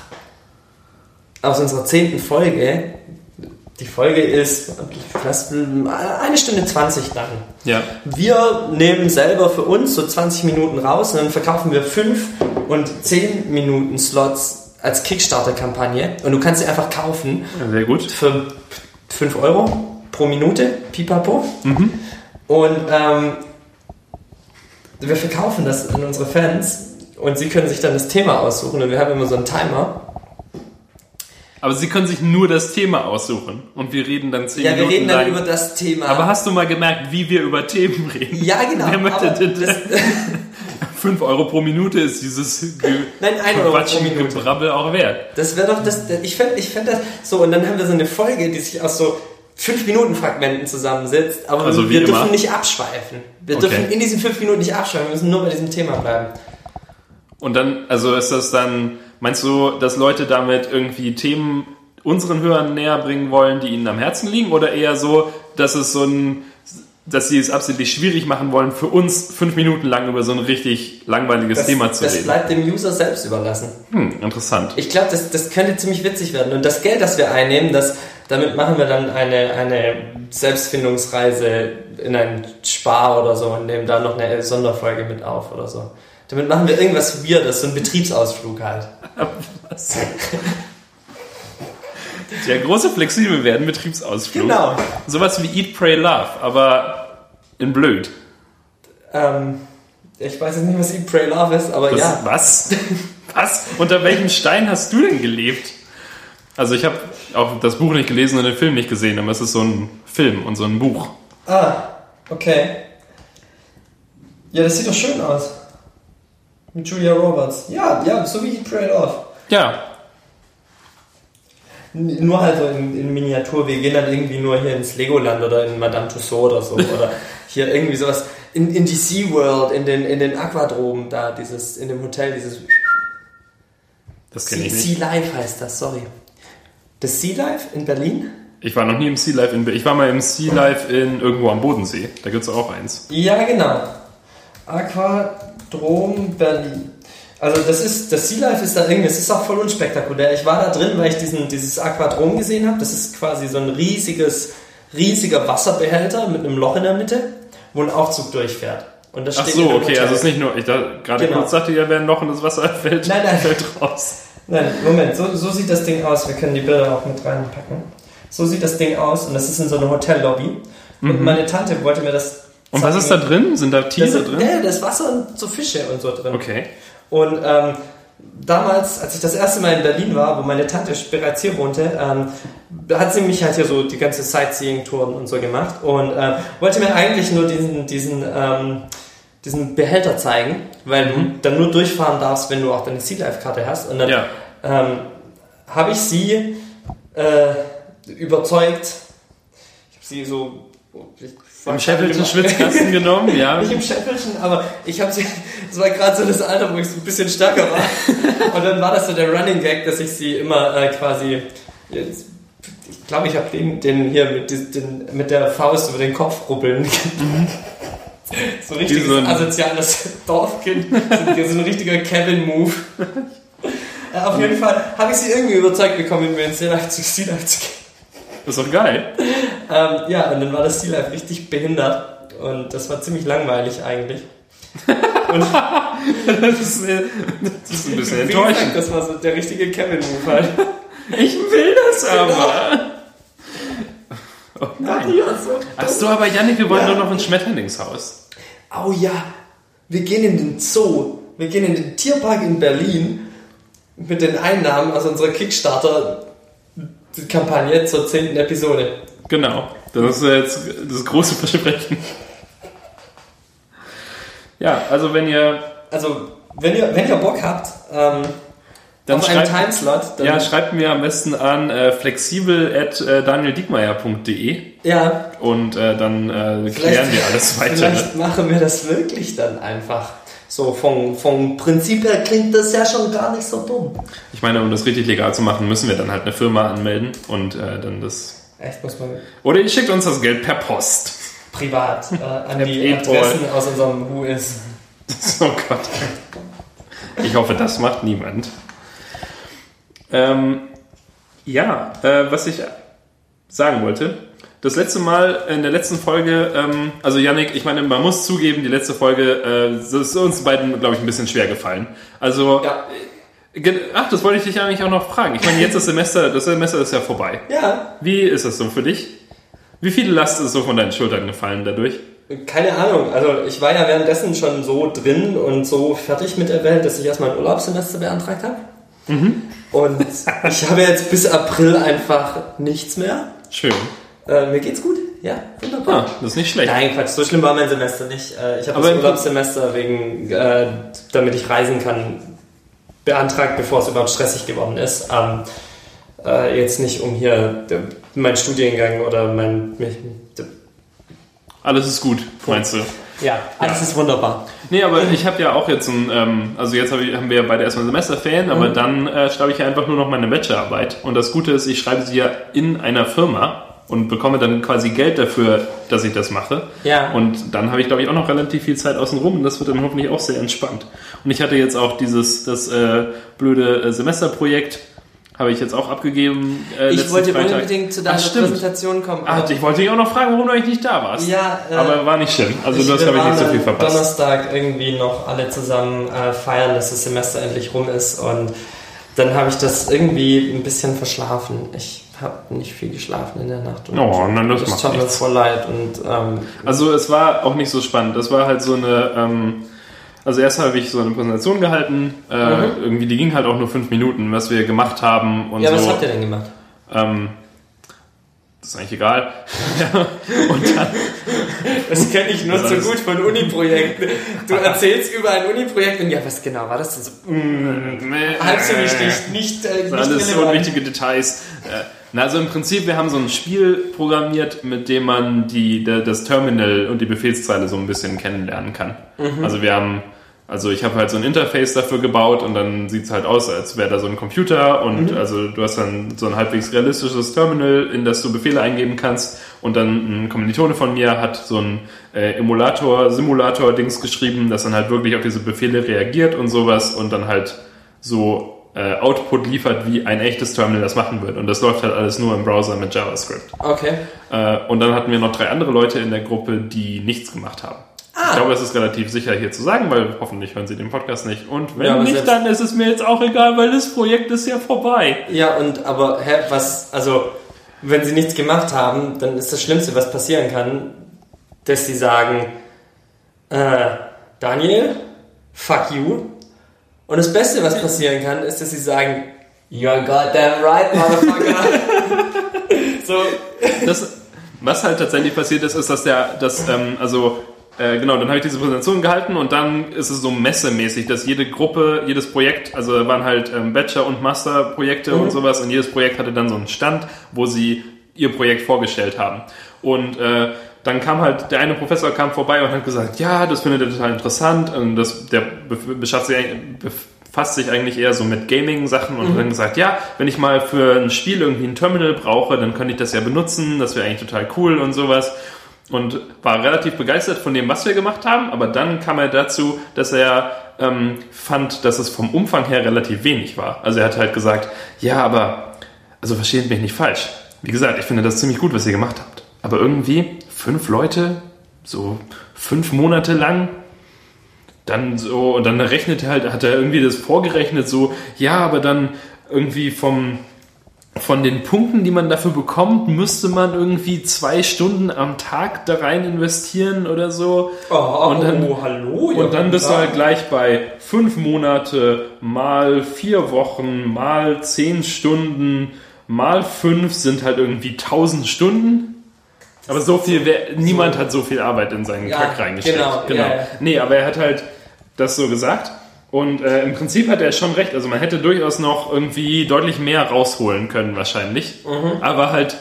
aus unserer zehnten Folge. Die Folge ist fast eine Stunde 20 lang. Ja. Wir nehmen selber für uns so 20 Minuten raus und dann verkaufen wir 5 und 10 Minuten Slots als Kickstarter-Kampagne. Und du kannst sie einfach kaufen Sehr gut. für 5 Euro pro Minute, pipapo. Und ähm, wir verkaufen das an unsere Fans und sie können sich dann das Thema aussuchen und wir haben immer so einen Timer. Aber sie können sich nur das Thema aussuchen. Und wir reden dann zehn Ja, wir Minuten reden dann lang. über das Thema. aber hast du mal gemerkt, wie wir über Themen reden? ja, genau. Wer möchte denn das, 5 Euro pro Minute ist dieses Ge Nein, ein Euro pro Quatschige Minute. Gebrabbel auch wert. Das wäre doch das. Ich fände ich fänd das so. Und dann haben wir so eine Folge, die sich aus so 5 Minuten Fragmenten zusammensetzt. Aber Also wir dürfen immer. nicht abschweifen. Wir Okay. dürfen in diesen 5 Minuten nicht abschweifen. Wir müssen nur bei diesem Thema bleiben. Und dann, also ist das dann, meinst du, dass Leute damit irgendwie Themen unseren Hörern näher bringen wollen, die ihnen am Herzen liegen? Oder eher so, dass es so ein, dass sie es absichtlich schwierig machen wollen, für uns fünf Minuten lang über so ein richtig langweiliges Das, Thema zu das reden? bleibt dem User selbst überlassen. Hm, interessant. Ich glaube, das, das könnte ziemlich witzig werden. Und das Geld, das wir einnehmen, das, damit machen wir dann eine, eine Selbstfindungsreise in ein Spar oder so und nehmen da noch eine Sonderfolge mit auf oder so. Damit machen wir irgendwas Weirdes, so einen Betriebsausflug halt. Der große flexibel werden Betriebsausflug. Genau. Sowas wie Eat, Pray, Love, aber in blöd. Ähm, ich weiß jetzt nicht, was Eat, Pray, Love ist, aber Das, ja. Was? Was? Unter welchem Stein hast du denn gelebt? Also ich habe auch das Buch nicht gelesen und den Film nicht gesehen, aber es ist so ein Film und so ein Buch. Ah, okay. Ja, das sieht doch schön aus. Mit Julia Roberts. Ja, ja, so wie Eat, Pray, Love. Ja, Nur halt so in, in Miniatur. Wir gehen dann irgendwie nur hier ins Legoland oder in Madame Tussauds oder so. Oder hier irgendwie sowas. In, in die SeaWorld, in den, in den Aquadrom da, dieses, in dem Hotel, dieses. das kenne Sea, ich nicht. sea Life heißt das, sorry. Das Sea Life in Berlin? Ich war noch nie im Sea Life in Ich war mal im Sea Life in irgendwo am Bodensee. Da gibt es auch eins. Ja, genau. Aquadrom Berlin. Also das ist, das Sea Life ist da irgendwie, es ist auch voll unspektakulär. Ich war da drin, weil ich diesen, dieses Aquadrom gesehen habe. Das ist quasi so ein riesiges, riesiger Wasserbehälter mit einem Loch in der Mitte, wo ein Aufzug durchfährt. Und das Ach steht so, okay, Hotel. also es ist nicht nur, ich da gerade Genau. kurz sagte, ja, wäre noch und das Wasser fällt, Nein, nein. fällt raus. Nein, Moment, so, so sieht das Ding aus. Wir können die Bilder auch mit reinpacken. So sieht das Ding aus und das ist in so einer Hotellobby. Und meine Tante wollte mir das Mhm. Und was ist da drin? Sind da Tiere sind, drin? Ja, da ist Wasser und so Fische und so drin. Okay. Und ähm, damals, als ich das erste Mal in Berlin war, wo meine Tante bereits hier wohnte, ähm, hat sie mich halt hier so die ganze Sightseeing-Touren und so gemacht und äh, wollte mir eigentlich nur diesen, diesen, ähm, diesen Behälter zeigen, weil du dann nur durchfahren darfst, wenn du auch deine Sea Life-Karte hast. Und dann Ja. ähm, habe ich sie äh, überzeugt. Ich habe sie so. Im Schäffelchen Schwitzkasten genommen, ja. nicht im Schäffelchen, aber ich habe sie, es war gerade so das Alter, wo ich so ein bisschen stärker war. Und dann war das so der Running Gag, dass ich sie immer äh, quasi, ich glaube, ich habe den, den hier mit, den, mit der Faust über den Kopf rubbeln. so richtig Wie so ein- asoziales Dorfkind. So ein richtiger Kevin-Move. Äh, auf jeden Fall habe ich sie irgendwie überzeugt bekommen, mit mir ins Life zu gehen. Das ist doch geil. Ähm, ja, und dann war das Sea Life richtig behindert. Und das war ziemlich langweilig eigentlich. Und Das ist, das ist ein bisschen wie gesagt, enttäuschend. das war so der richtige Kevin-Move halt. Ich will das aber. Oh nein. Ja, so. Ach so, aber Janik, wir wollen nur noch ins Schmetterlingshaus. Oh ja, wir gehen in den Zoo. Wir gehen in den Tierpark in Berlin mit den Einnahmen aus unserer Kickstarter-Kampagne zur zehnten Episode. Genau. Das ist jetzt das große Versprechen. Ja, also wenn ihr Also, wenn ihr, wenn ihr Bock habt, ähm, Dann auf einen schreibt- Timeslot, dann, ja, schreibt mir am besten an äh, flexibel at äh, ja, und äh, dann äh, klären wir alles weiter. Vielleicht machen wir das wirklich dann einfach. So vom, vom Prinzip her klingt das ja schon gar nicht so dumm. Ich meine, um das richtig legal zu machen, müssen wir dann halt eine Firma anmelden und äh, dann das. Echt, muss man Oder ihr schickt uns das Geld per Post. privat äh, an die. Adressen aus unserem Who is. Oh Gott. Ich hoffe, das macht niemand. Ähm, ja, äh, was ich sagen wollte. Das letzte Mal in der letzten Folge, ähm, also Yannick, ich meine, man muss zugeben, die letzte Folge, äh, das ist uns beiden, glaube ich, ein bisschen schwer gefallen. Also, Ja. ach, das wollte ich dich eigentlich auch noch fragen. Ich meine, jetzt das Semester, das Semester ist ja vorbei. Ja, Wie ist das so für dich? Wie viel Last ist so von deinen Schultern gefallen dadurch? keine Ahnung. Also ich war ja währenddessen schon so drin und so fertig mit der Welt, dass ich erstmal ein Urlaubssemester beantragt habe. Und ich habe jetzt bis April einfach nichts mehr. Schön. Äh, mir geht's gut. Ja, wunderbar. Ah, das ist nicht schlecht. Nein, Quatsch, so schlimm war mein Semester nicht. Äh, Ich habe das Urlaubssemester wegen, äh, damit ich reisen kann, beantragt, bevor es überhaupt stressig geworden ist. Ähm, äh, jetzt nicht um hier der, mein Studiengang oder mein. Mich, Alles ist gut, meinst du? ja, alles ist wunderbar. Nee, aber ich habe ja auch jetzt ein, ähm, also jetzt hab ich, haben wir ja beide erstmal Semesterferien, aber dann äh, schreibe ich ja einfach nur noch meine Bachelorarbeit. Und das Gute ist, ich schreibe sie ja in einer Firma und bekomme dann quasi Geld dafür, dass ich das mache. Ja. Und dann habe ich, glaube ich, auch noch relativ viel Zeit außenrum und das wird dann hoffentlich auch sehr entspannt. Und ich hatte jetzt auch dieses, das äh, blöde äh, Semesterprojekt, habe ich jetzt auch abgegeben. Äh, Ich wollte Freitag. unbedingt zu deiner Ach. Präsentation kommen. Ah, ich wollte dich auch noch fragen, warum du eigentlich nicht da warst. Ja, äh, aber war nicht schlimm. Also du hast, glaube ich, nicht so viel am verpasst. Donnerstag irgendwie noch alle zusammen äh, feiern, dass das Semester endlich rum ist und dann habe ich das irgendwie ein bisschen verschlafen. Ich habe nicht viel geschlafen in der Nacht. Und Oh, nein, das macht tat mir voll leid und ähm, Also es war auch nicht so spannend. Das war halt so eine, ähm, also erst habe ich so eine Präsentation gehalten, äh, irgendwie, die ging halt auch nur fünf Minuten, was wir gemacht haben und ja, so. was habt ihr denn gemacht? Ähm, das ist eigentlich egal. und dann, Das kenne ich nur so gut von Uni-Projekten. Du erzählst über ein Uni-Projekt und ja, was genau war das denn so? Halb so wichtig, nicht, äh, nicht Das alles so wichtige Details. Äh, Na, also im Prinzip, wir haben so ein Spiel programmiert, mit dem man die, das Terminal und die Befehlszeile so ein bisschen kennenlernen kann. Also wir haben, also ich habe halt so ein Interface dafür gebaut und dann sieht es halt aus, als wäre da so ein Computer und also du hast dann so ein halbwegs realistisches Terminal, in das du Befehle eingeben kannst und dann ein Kommilitone von mir hat so ein äh, Emulator, Simulator-Dings geschrieben, das dann halt wirklich auf diese Befehle reagiert und sowas und dann halt so äh, Output liefert, wie ein echtes Terminal das machen wird. Und das läuft halt alles nur im Browser mit JavaScript. Okay. Äh, und dann hatten wir noch drei andere Leute in der Gruppe, die nichts gemacht haben. Ich glaube, es ist relativ sicher hier zu sagen, weil hoffentlich hören sie den Podcast nicht. Und wenn Ja, nicht, dann ist es mir jetzt auch egal, weil das Projekt ist ja vorbei. Ja, und aber hä, was, also, wenn sie nichts gemacht haben, dann ist das Schlimmste, was passieren kann, dass sie sagen, äh, Daniel, fuck you. Und das Beste, was passieren kann, ist, dass sie sagen, you're goddamn right, motherfucker. so, Das, was halt tatsächlich passiert ist, ist, dass der, dass, ähm, also, äh, genau, dann habe ich diese Präsentation gehalten und dann ist es so messemäßig, dass jede Gruppe, jedes Projekt, also waren halt ähm, Bachelor- und Masterprojekte und sowas und jedes Projekt hatte dann so einen Stand, wo sie ihr Projekt vorgestellt haben. Und äh, dann kam halt, der eine Professor kam vorbei und hat gesagt, ja, das findet er total interessant und das, der beschafft sich, befasst sich eigentlich eher so mit Gaming-Sachen und hat dann gesagt, ja, wenn ich mal für ein Spiel irgendwie ein Terminal brauche, dann könnte ich das ja benutzen, das wäre eigentlich total cool und sowas. Und war relativ begeistert von dem, was wir gemacht haben, aber dann kam er dazu, dass er ähm, fand, dass es vom Umfang her relativ wenig war. Also er hat halt gesagt, ja, aber, also versteht mich nicht falsch. Wie gesagt, ich finde das ziemlich gut, was ihr gemacht habt. Aber irgendwie fünf Leute, so fünf Monate lang, dann so, und dann rechnet er halt, hat er irgendwie das vorgerechnet, so, ja, aber dann irgendwie vom, von den Punkten, die man dafür bekommt, müsste man irgendwie zwei Stunden am Tag da rein investieren oder so. Oh, und dann, oh, hallo. und dann bist du halt gleich bei fünf Monate mal vier Wochen mal zehn Stunden mal fünf sind halt irgendwie tausend Stunden. Aber so viel, wär, niemand hat so viel Arbeit in seinen Ja, Kack reingesteckt. genau, ja, ja. Nee, aber er hat halt das so gesagt. Und äh, im Prinzip hat er schon recht. Also man hätte durchaus noch irgendwie deutlich mehr rausholen können wahrscheinlich. Mhm. Aber halt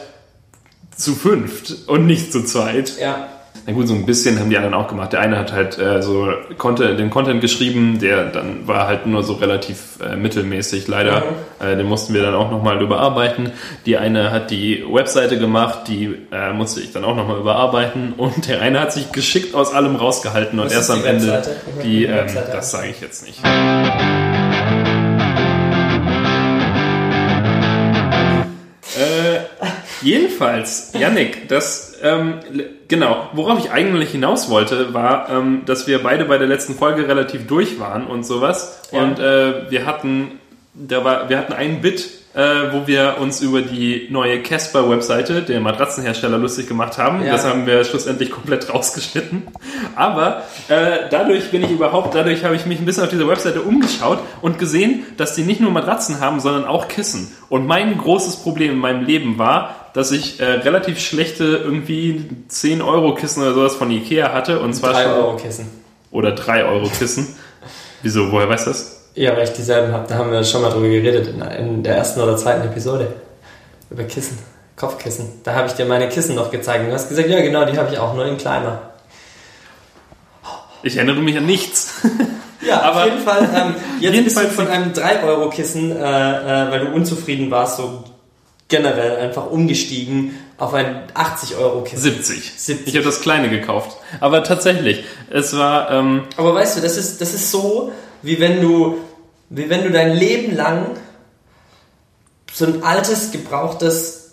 zu fünft und nicht zu zweit. Ja. Na gut, so ein bisschen haben die anderen auch gemacht. Der eine hat halt äh, so Content, den Content geschrieben, der dann war halt nur so relativ äh, mittelmäßig, leider. Äh, den mussten wir dann auch nochmal überarbeiten. Die eine hat die Webseite gemacht, die äh, musste ich dann auch nochmal überarbeiten. Und der eine hat sich geschickt aus allem rausgehalten und Was erst am Ende die, die ähm, das sage ich jetzt nicht. Äh, jedenfalls, Yannick, das, ähm, genau, worauf ich eigentlich hinaus wollte, war, ähm, dass wir beide bei der letzten Folge relativ durch waren und sowas. Ja. Und äh, wir hatten, da war, wir hatten ein Bit, äh, wo wir uns über die neue Casper-Webseite, der Matratzenhersteller, lustig gemacht haben. Ja. Das haben wir schlussendlich komplett rausgeschnitten. Aber äh, dadurch bin ich überhaupt, dadurch habe ich mich ein bisschen auf dieser Webseite umgeschaut und gesehen, dass die nicht nur Matratzen haben, sondern auch Kissen. Und mein großes Problem in meinem Leben war, dass ich äh, relativ schlechte irgendwie 10 Euro Kissen oder sowas von Ikea hatte und zwar 3 schon Euro Kissen. oder 3 Euro Kissen. Wieso? Woher weißt du das? Ja, weil ich dieselben habe. Da haben wir schon mal drüber geredet in, in der ersten oder zweiten Episode. Über Kissen. Kopfkissen. Da habe ich dir meine Kissen noch gezeigt. Und du hast gesagt, ja genau, die habe ich auch, nur in kleiner. Ich erinnere mich an nichts. Ja, Aber auf jeden Fall. Ähm, jetzt bist du von einem 3-Euro-Kissen, äh, äh, weil du unzufrieden warst, so generell einfach umgestiegen auf ein 80-Euro-Kissen. 70. 70. Ich habe das kleine gekauft. Aber tatsächlich, es war, ähm, Aber weißt du, das ist, das ist so, wie wenn du, wie wenn du dein Leben lang so ein altes, gebrauchtes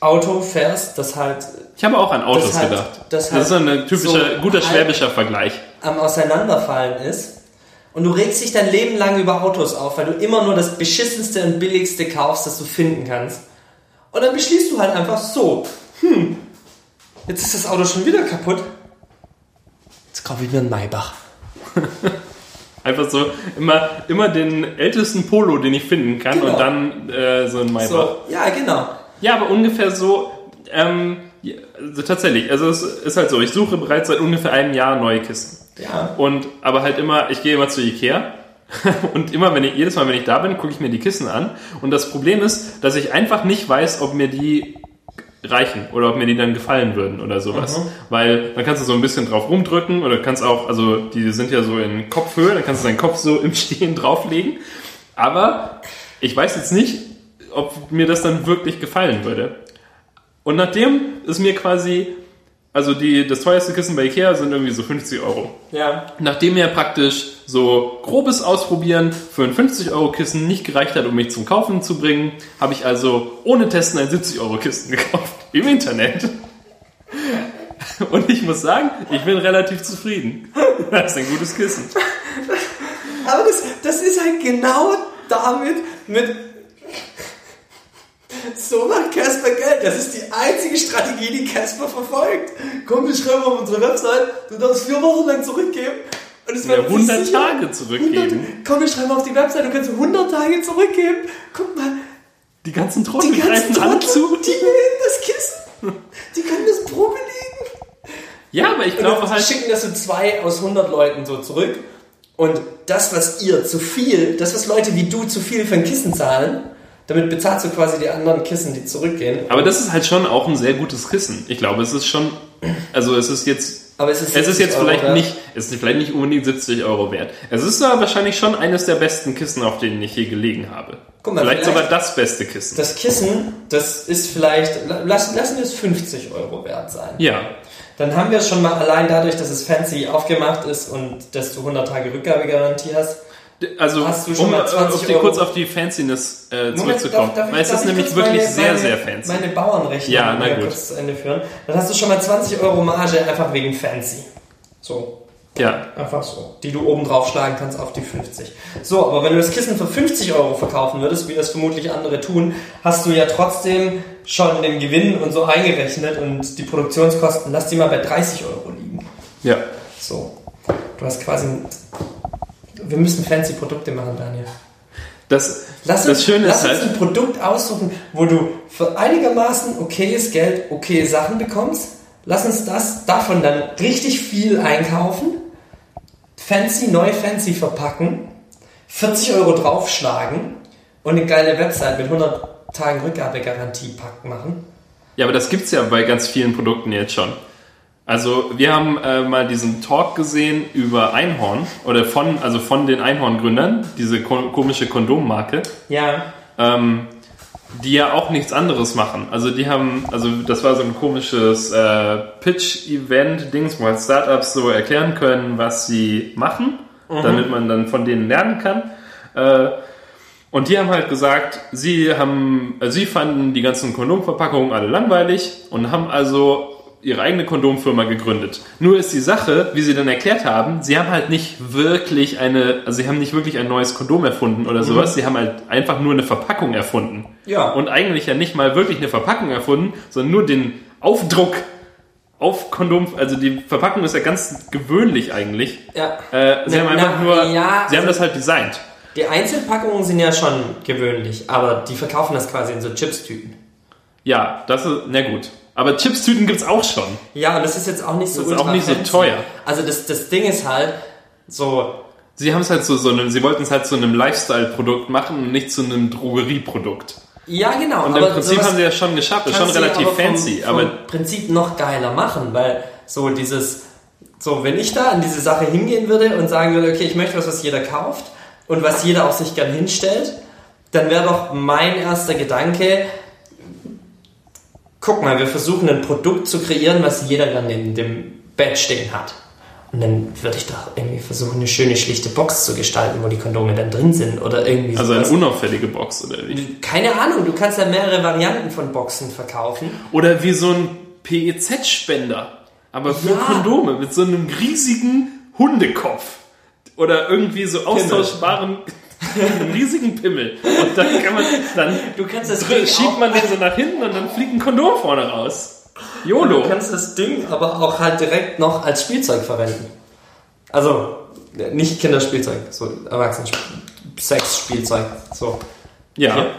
Auto fährst, das halt ich habe auch an Autos Das halt- gedacht. das Das, halt ist so ein typischer, so guter schwäbischer Vergleich. am Auseinanderfallen ist. Und du regst dich dein Leben lang über Autos auf, weil du immer nur das beschissenste und billigste kaufst, das du finden kannst. Und dann beschließt du halt einfach so, hm, jetzt ist das Auto schon wieder kaputt. Jetzt kaufe ich mir einen Maybach. Einfach so immer, immer den ältesten Polo, den ich finden kann Genau. und dann äh, so ein Maybach. So, ja, genau. Ja, aber ungefähr so, ähm, also tatsächlich, also es ist halt so, ich suche bereits seit ungefähr einem Jahr neue Kissen. Ja. Und, aber halt immer, ich gehe immer zu Ikea und immer, wenn ich, jedes Mal, wenn ich da bin, gucke ich mir die Kissen an. Und das Problem ist, dass ich einfach nicht weiß, ob mir die reichen oder ob mir die dann gefallen würden oder sowas. Weil dann kannst du so ein bisschen drauf rumdrücken oder kannst auch, also die sind ja so in Kopfhöhe, dann kannst du deinen Kopf so im Stehen drauflegen. Aber ich weiß jetzt nicht, ob mir das dann wirklich gefallen würde. Und nachdem ist mir quasi, also die, das teuerste Kissen bei Ikea sind irgendwie so 50 Euro. Ja. Nachdem mir praktisch so grobes Ausprobieren für ein 50-Euro-Kissen nicht gereicht hat, um mich zum Kaufen zu bringen, habe ich also ohne Testen ein 70-Euro-Kissen gekauft. Im Internet. Und ich muss sagen, ich bin relativ zufrieden. Das ist ein gutes Kissen. Aber das, das ist halt genau damit mit. So macht Casper Geld. Das ist die einzige Strategie, die Casper verfolgt. Komm, wir schreiben auf unsere Website, du darfst vier Wochen lang zurückgeben. Und es Ja, werden 100 sicher- Tage zurückgeben. 100 Komm, wir schreiben auf die Website, du kannst 100 Tage zurückgeben. Guck mal, Die ganzen die Trottel ganzen greifen alle zu. die nehmen das Kissen. Die können das Probe liegen. Ja, aber ich glaube halt, schicken das so zwei aus 100 Leuten so zurück. Und das, was ihr zu viel, das, was Leute wie du zu viel für ein Kissen zahlen, damit bezahlst du quasi die anderen Kissen, die zurückgehen. aber das ist halt schon auch ein sehr gutes Kissen. Ich glaube, es ist schon, also es ist jetzt Aber es ist, Es ist 70 jetzt Euro vielleicht wert. nicht, es ist vielleicht nicht unbedingt 70 Euro wert. Es ist aber wahrscheinlich schon eines der besten Kissen, auf denen ich je gelegen habe. Guck mal, vielleicht, vielleicht- sogar das beste Kissen. Das Kissen, das ist vielleicht, lassen, lassen wir es 50 Euro wert sein. ja. dann haben wir schon mal allein dadurch, dass es fancy aufgemacht ist und dass du 100 Tage Rückgabegarantie hast. Also, um mal äh, 20 auf die, kurz auf die Fanciness äh, zurückzukommen. darf- darf weil es ist ich nämlich wirklich meine- sehr, meine, sehr fancy. Meine Bauernrechnung Ja, na gut. kurz zu Ende führen. Dann hast du schon mal 20 Euro Marge einfach wegen fancy. So. ja, Einfach so. Die du oben drauf schlagen kannst auf die 50. So, aber wenn du das Kissen für 50 Euro verkaufen würdest, wie das vermutlich andere tun, hast du ja trotzdem schon den Gewinn und so eingerechnet und die Produktionskosten, lass die mal bei 30 Euro liegen. ja. So. Du hast quasi. Wir müssen fancy Produkte machen, Daniel. Das, Lass das uns, Schöne lass uns halt, ein Produkt aussuchen, wo du für einigermaßen okayes Geld okay Sachen bekommst. Lass uns das davon dann richtig viel einkaufen, fancy, neu fancy verpacken, 40 Euro draufschlagen und eine geile Website mit 100 Tagen Rückgabegarantie pack machen. ja, aber das gibt's ja bei ganz vielen Produkten jetzt schon. Also wir haben äh, mal diesen Talk gesehen über Einhorn oder von also von den Einhorn-Gründern, diese ko komische Kondommarke. Ja. ähm, die ja auch nichts anderes machen. Also die haben, also das war so ein komisches äh, Pitch-Event-Dings, wo halt Startups so erklären können, was sie machen, damit man dann von denen lernen kann. Äh, und die haben halt gesagt, sie haben, äh, sie fanden die ganzen Kondomverpackungen alle langweilig und haben also ihre eigene Kondomfirma gegründet. Nur ist die Sache, wie sie dann erklärt haben, sie haben halt nicht wirklich eine, also sie haben nicht wirklich ein neues Kondom erfunden oder sowas, sie haben halt einfach nur eine Verpackung erfunden. Ja. Und eigentlich ja nicht mal wirklich eine Verpackung erfunden, sondern nur den Aufdruck auf Kondom, also die Verpackung ist ja ganz gewöhnlich eigentlich. Ja. Äh, sie Na- haben einfach na, nur, ja, sie haben also- das halt designt. Die Einzelpackungen sind ja schon gewöhnlich, aber die verkaufen das quasi in so Chipstüten. Ja, das ist, na gut. Aber Chipstüten gibt's auch schon. Ja, und das ist jetzt auch nicht so Das ist auch nicht so teuer. Also das, das Ding ist halt so, Sie haben es halt zu so einem, sie wollten es halt zu einem Lifestyle-Produkt machen und nicht zu einem Drogerieprodukt. ja genau. Und im Prinzip haben sie ja schon geschafft, das ist schon relativ aber vom- fancy, vom aber Prinzip noch geiler machen, weil so dieses, so wenn ich da an diese Sache hingehen würde und sagen würde, okay, ich möchte was, was jeder kauft und was jeder auch sich gern hinstellt, dann wäre doch mein erster Gedanke, guck mal, wir versuchen ein Produkt zu kreieren, was jeder dann in dem Bett stehen hat. Und dann würde ich doch irgendwie versuchen, eine schöne, schlichte Box zu gestalten, wo die Kondome dann drin sind oder irgendwie also eine sowas. unauffällige Box oder wie. Keine Ahnung, du kannst ja mehrere Varianten von Boxen verkaufen. Oder wie so ein PEZ-Spender, aber für Ja. Kondome mit so einem riesigen Hundekopf. Oder irgendwie so austauschbaren, einem riesigen Pimmel. Und dann kann man, dann Du kannst das Ding schiebt man den so nach hinten und dann fliegt ein Kondom vorne raus. Du YOLO. kannst das Ding aber auch halt direkt noch als Spielzeug verwenden. Also, nicht Kinderspielzeug, so Erwachsenen-Sexspielzeug. So. Ja. Hier.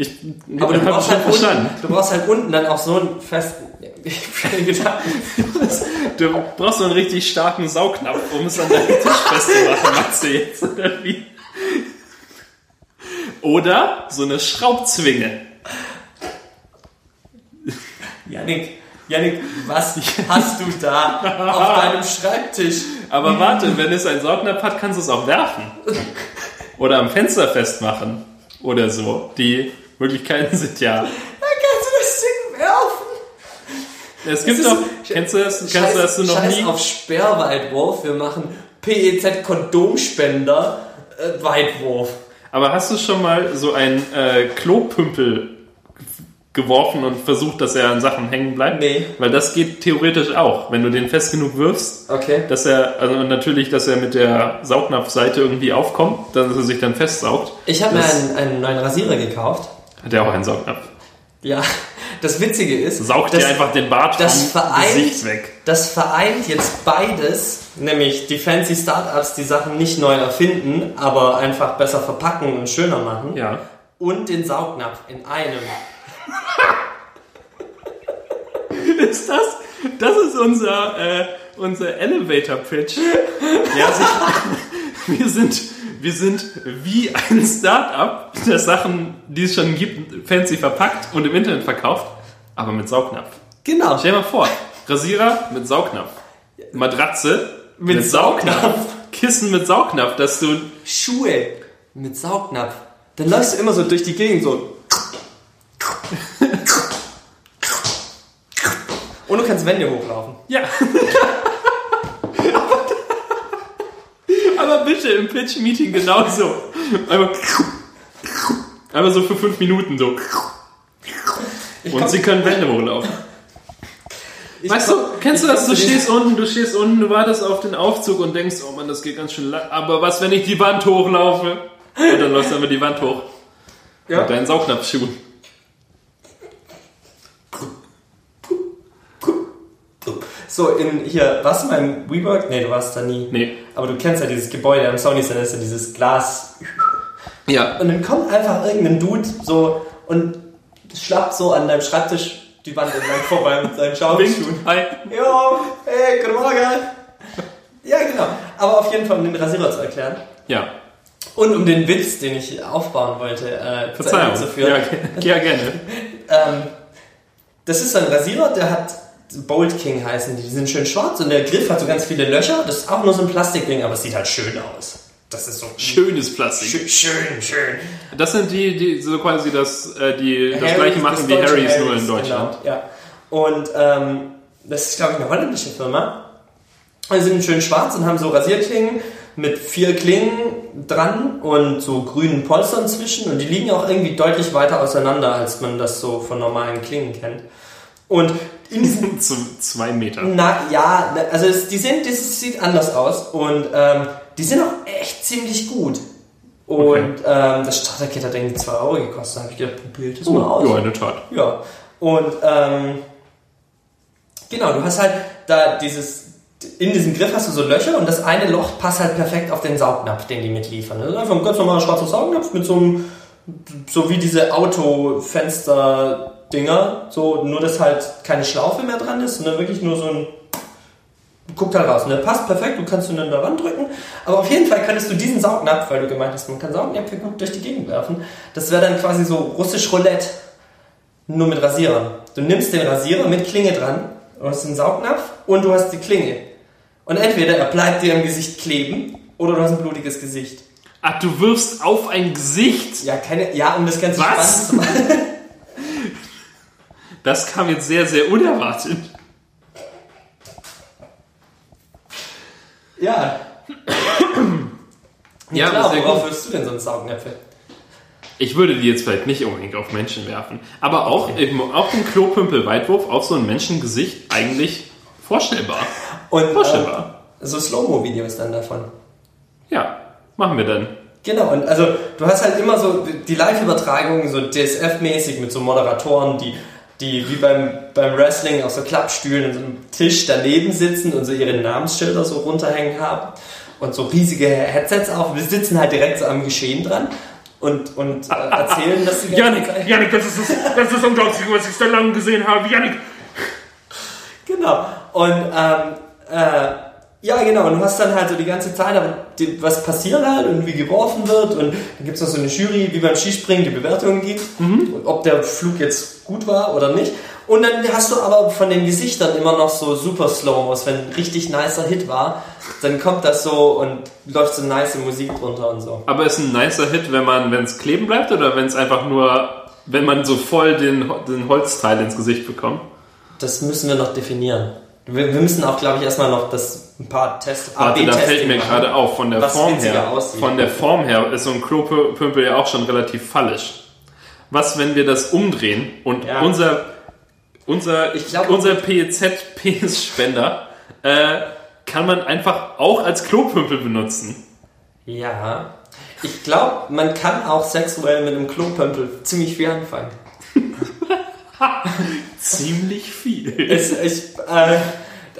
Ich Aber du brauchst, halt unten, verstanden. du brauchst halt unten dann auch so einen festen. Du brauchst so einen richtig starken Saugnapf, um es an deinem Tisch festzumachen, meinst du jetzt? Oder wie? Oder so eine Schraubzwinge. Janik, Janik, was hast du da auf deinem Schreibtisch? Aber warte, wenn es einen Saugnapf hat, kannst du es auch werfen. Oder am Fenster festmachen. Oder so. Die Möglichkeiten sind ja. Dann kannst du das Ding werfen. Es gibt doch. Kennst du das? Kennst du das du noch Scheiß nie? auf Sperrweitwurf, wir machen PEZ Kondomspender äh, Weitwurf. Aber hast du schon mal so einen äh, Klopümpel geworfen und versucht, dass er an Sachen hängen bleibt? Nee. Weil das geht theoretisch auch, wenn du den fest genug wirfst, Okay. dass er, also natürlich, dass er mit der Saugnapfseite irgendwie aufkommt, dass er sich dann festsaugt. Ich habe mir einen, einen neuen Rasierer gekauft. Hat er auch einen Saugnapf. Ja, das Witzige ist, Saugt das, dir einfach den Bart das vom vereint- Gesicht weg. das vereint jetzt beides, nämlich die fancy Startups, die Sachen nicht neu erfinden, aber einfach besser verpacken und schöner machen, Ja. und den Saugnapf in einem. Ist das? Das ist unser, äh, unser Elevator Pitch. Ja, sich, wir sind, wir sind wie ein Startup, das Sachen, die es schon gibt, fancy verpackt und im Internet verkauft, aber mit Saugnapf. Genau. Stell dir mal vor, Rasierer mit Saugnapf, Matratze mit, Saugnapf, Kissen mit Saugnapf, dass du Schuhe mit Saugnapf. Dann läufst du immer so durch die Gegend so. Und du kannst Wände hochlaufen. Ja. Aber bitte im Pitch-Meeting genauso. Einmal, einmal so für fünf Minuten so. Ich Und sie können Wände hochlaufen. ich Weißt du, kennst du das? Du stehst unten, du stehst unten, du wartest auf den Aufzug und denkst, oh Mann, das geht ganz schön lang. Aber was, wenn ich die Wand hochlaufe? Und dann läufst du einfach die Wand hoch. Ja. Mit deinen Saugnapfschuhen. So, in hier, warst du mal im WeWork? Nee, du warst da nie. Nee. Aber du kennst ja dieses Gebäude am Sony Center, ist ja dieses Glas. Ja. Und dann kommt einfach irgendein Dude so und schlappt so an deinem Schreibtisch die Wand entlang vorbei mit seinen Schaumschuhen. Hi. Jo, hey, guten Morgen. Ja, genau. Aber auf jeden Fall, um den Rasierer zu erklären. Ja. Und um den Witz, den ich aufbauen wollte, äh, zu Verzeihung. Zu führen. Ja, ja, gerne. Ähm, das ist ein Rasierer, der hat Bolt King heißen die. Die sind schön schwarz und der Griff hat so ganz viele Löcher. Das ist auch nur so ein Plastikding, aber es sieht halt schön aus. Das ist so Schönes Plastik. schön, schön. schön. Das sind die, die so quasi das, äh, die das Harrys, gleiche machen das wie Harrys nur in Deutschland. Genau, ja. Und ähm, das ist, glaube ich, eine holländische Firma. Die sind schön schwarz und haben so Rasierklingen mit vier Klingen dran und so grünen Polstern zwischen. Und die liegen auch irgendwie deutlich weiter auseinander, als man das so von normalen Klingen kennt. Und in diesen Zu zwei Meter. na ja, also es, die sind, das sieht anders aus und ähm, die sind auch echt ziemlich gut. Und Okay. ähm, das Starterkit hat irgendwie 2 Euro gekostet. Da habe ich gedacht, probier das mal aus. Ja, in der Tat. Ja. Und ähm, genau, du hast halt da dieses, in diesem Griff hast du so Löcher und das eine Loch passt halt perfekt auf den Saugnapf, den die mitliefern. Das ist einfach ein ganz normaler schwarzer Saugnapf mit so einem, so wie diese Autofenster-Dinger, so, nur dass halt keine Schlaufe mehr dran ist, sondern wirklich nur so ein guckt halt raus. Der passt perfekt, du kannst ihn dann da drücken. Aber auf jeden Fall könntest du diesen Saugnapf, weil du gemeint hast, man kann Saugnäpfe gut durch die Gegend werfen, das wäre dann quasi so russisch Roulette, nur mit Rasierern. Du nimmst den Rasierer mit Klinge dran, du hast einen Saugnapf und du hast die Klinge. Und entweder er bleibt dir im Gesicht kleben oder du hast ein blutiges Gesicht. Ach, du wirfst auf ein Gesicht. Ja, keine, ja, um das Ganze Was? spannend zu machen. Das kam jetzt sehr, sehr unerwartet. Ja. Ja, klar, aber sehr worauf wirst du denn sonst Saugnäpfe? Ich würde die jetzt vielleicht nicht unbedingt auf Menschen werfen. Aber auch, eben, auch den Klopümpel-Weitwurf auf so ein Menschengesicht eigentlich vorstellbar. Und Vorstellbar. äh, so Slow-Mo-Videos dann davon. Ja, machen wir dann. Genau, und also du hast halt immer so die Live-Übertragungen, so DSF-mäßig mit so Moderatoren, die, die wie beim, beim Wrestling auf so Klappstühlen und so einem Tisch daneben sitzen und so ihre Namensschilder so runterhängen haben und so riesige Headsets auf. Wir sitzen halt direkt so am Geschehen dran und, und äh, erzählen das die ganze Zeit. Janik, das ist das, das ist unglaublich, was ich so lange gesehen habe. Janik. Genau. Und ähm, äh, ja, genau. Und du hast dann halt so die ganze Zeit, was passiert halt und wie geworfen wird. Und dann gibt es noch so eine Jury, wie beim Skispringen, die Bewertungen gibt. Und ob der Flug jetzt gut war oder nicht. Und dann hast du aber von den Gesichtern immer noch so super Slow-Mos. Wenn ein richtig nicer Hit war, dann kommt das so und läuft so nice Musik drunter und so. Aber ist ein nicer Hit, wenn man, wenn es kleben bleibt oder wenn es einfach nur, wenn man so voll den, den Holzteil ins Gesicht bekommt? Das müssen wir noch definieren. Wir, wir müssen auch, glaube ich, erstmal noch das ein paar Tests. Warte, da fällt mir gerade auf, von der Form her, aussieht. von der Form her ist so ein Klopümpel ja auch schon relativ fallisch. Was, wenn wir das umdrehen und Ja. unser, unser, Ich glaub- unser PEZ-PS-Spender äh, kann man einfach auch als Klopümpel benutzen? Ja. Ich glaube, man kann auch sexuell mit einem Klopömpel ziemlich viel anfangen. Ziemlich viel. Es, ich, äh,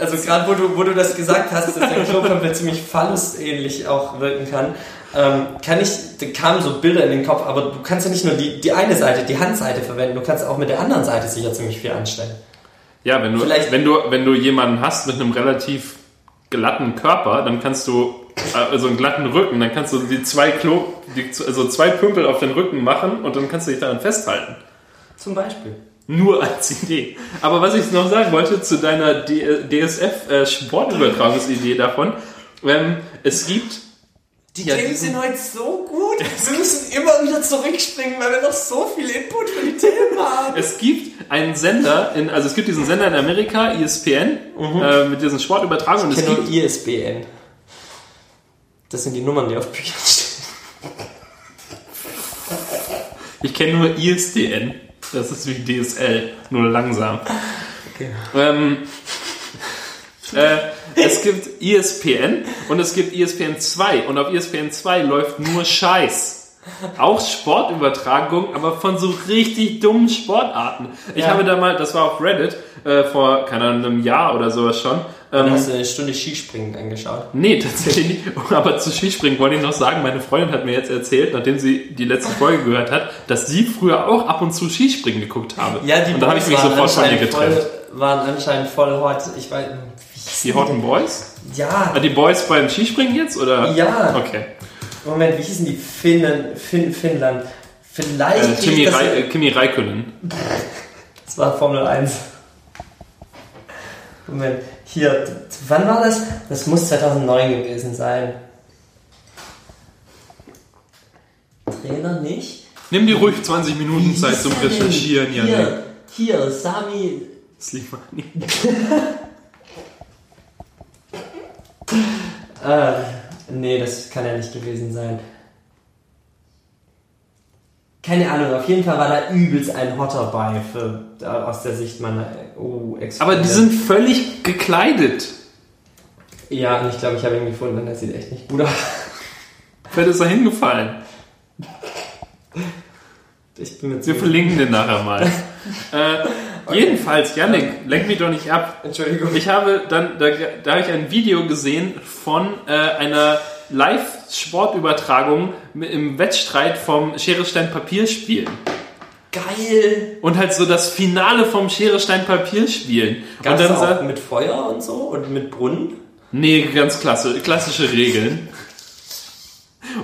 also gerade wo du, wo du das gesagt hast, dass der Klopömpel ziemlich phallusähnlich auch wirken kann, ähm, kann ich, da kamen so Bilder in den Kopf, aber du kannst ja nicht nur die, die eine Seite, die Handseite verwenden, du kannst auch mit der anderen Seite sicher ziemlich viel anstellen. Ja, wenn du, Vielleicht- wenn du, wenn du jemanden hast mit einem relativ glatten Körper, dann kannst du, also einen glatten Rücken, dann kannst du die zwei Klo, die, also zwei Pümpel auf den Rücken machen und dann kannst du dich daran festhalten. Zum Beispiel. Nur als Idee. Aber was ich noch sagen wollte zu deiner DSF-Sportübertragungsidee davon, ähm, es gibt Die Ja, Themen sind heute so gut. Wir müssen immer wieder zurückspringen, weil wir noch so viel Input für die Themen haben. Es gibt einen Sender, in, also es gibt diesen Sender in Amerika, E ESPN, äh, mit diesen Sportübertragungen. Ich kenne nur ISBN. Das sind die Nummern, die auf Büchern stehen. ich kenne nur ISDN. Das ist wie DSL, nur langsam. Okay. Ähm, äh, es gibt ESPN und es gibt ESPN 2 und auf ESPN 2 läuft nur Scheiß. Auch Sportübertragung, aber von so richtig dummen Sportarten. Ich Ja. habe da mal, das war auf Reddit, äh, vor, keine Ahnung, einem Jahr oder sowas schon. Ähm, hast du eine Stunde Skispringen angeschaut. nee, tatsächlich nicht. Aber zu Skispringen wollte ich noch sagen, meine Freundin hat mir jetzt erzählt, nachdem sie die letzte Folge gehört hat, dass sie früher auch ab und zu Skispringen geguckt habe. Ja, die und da habe ich mich waren sofort von ihr anscheinend getrennt. voll, waren anscheinend voll hot. Ich weiß, Die Hotten Boys? Ja, Ah, die Boys beim Skispringen jetzt, oder? Ja. Okay. Moment, wie hießen die Finnen, Fin, Finnland? Vielleicht Äh, Kimi, das, Rai äh, Kimi Räikkönen. das war Formel 1. Moment, hier, wann war das? Das muss 2009 gewesen sein. Trainer nicht? Nimm dir ruhig 20 Minuten Zeit zum? Recherchieren, Janik. Hier, hier, Sami. Slimani. Äh, nee, das kann ja nicht gewesen sein. Keine Ahnung, auf jeden Fall war da übelst ein Hotter bei, für, da, aus der Sicht meiner oh, ex Aber die sind völlig gekleidet. Ja, und ich glaube, ich habe ihn gefunden, der sieht echt nicht gut aus. Wer ist da hingefallen? Ich bin mir Wir verlinken den nachher mal. äh, Jedenfalls, Janik, lenk mich doch nicht ab. Entschuldigung. Ich habe dann, da, da habe ich ein Video gesehen von äh, einer Live-Sportübertragung im Wettstreit vom Schere Stein Papier spielen. Geil! Und halt so das Finale vom Schere Stein Papier spielen. Gab und dann auch mit Feuer und so und mit Brunnen? Nee, ganz klasse, klassische Regeln.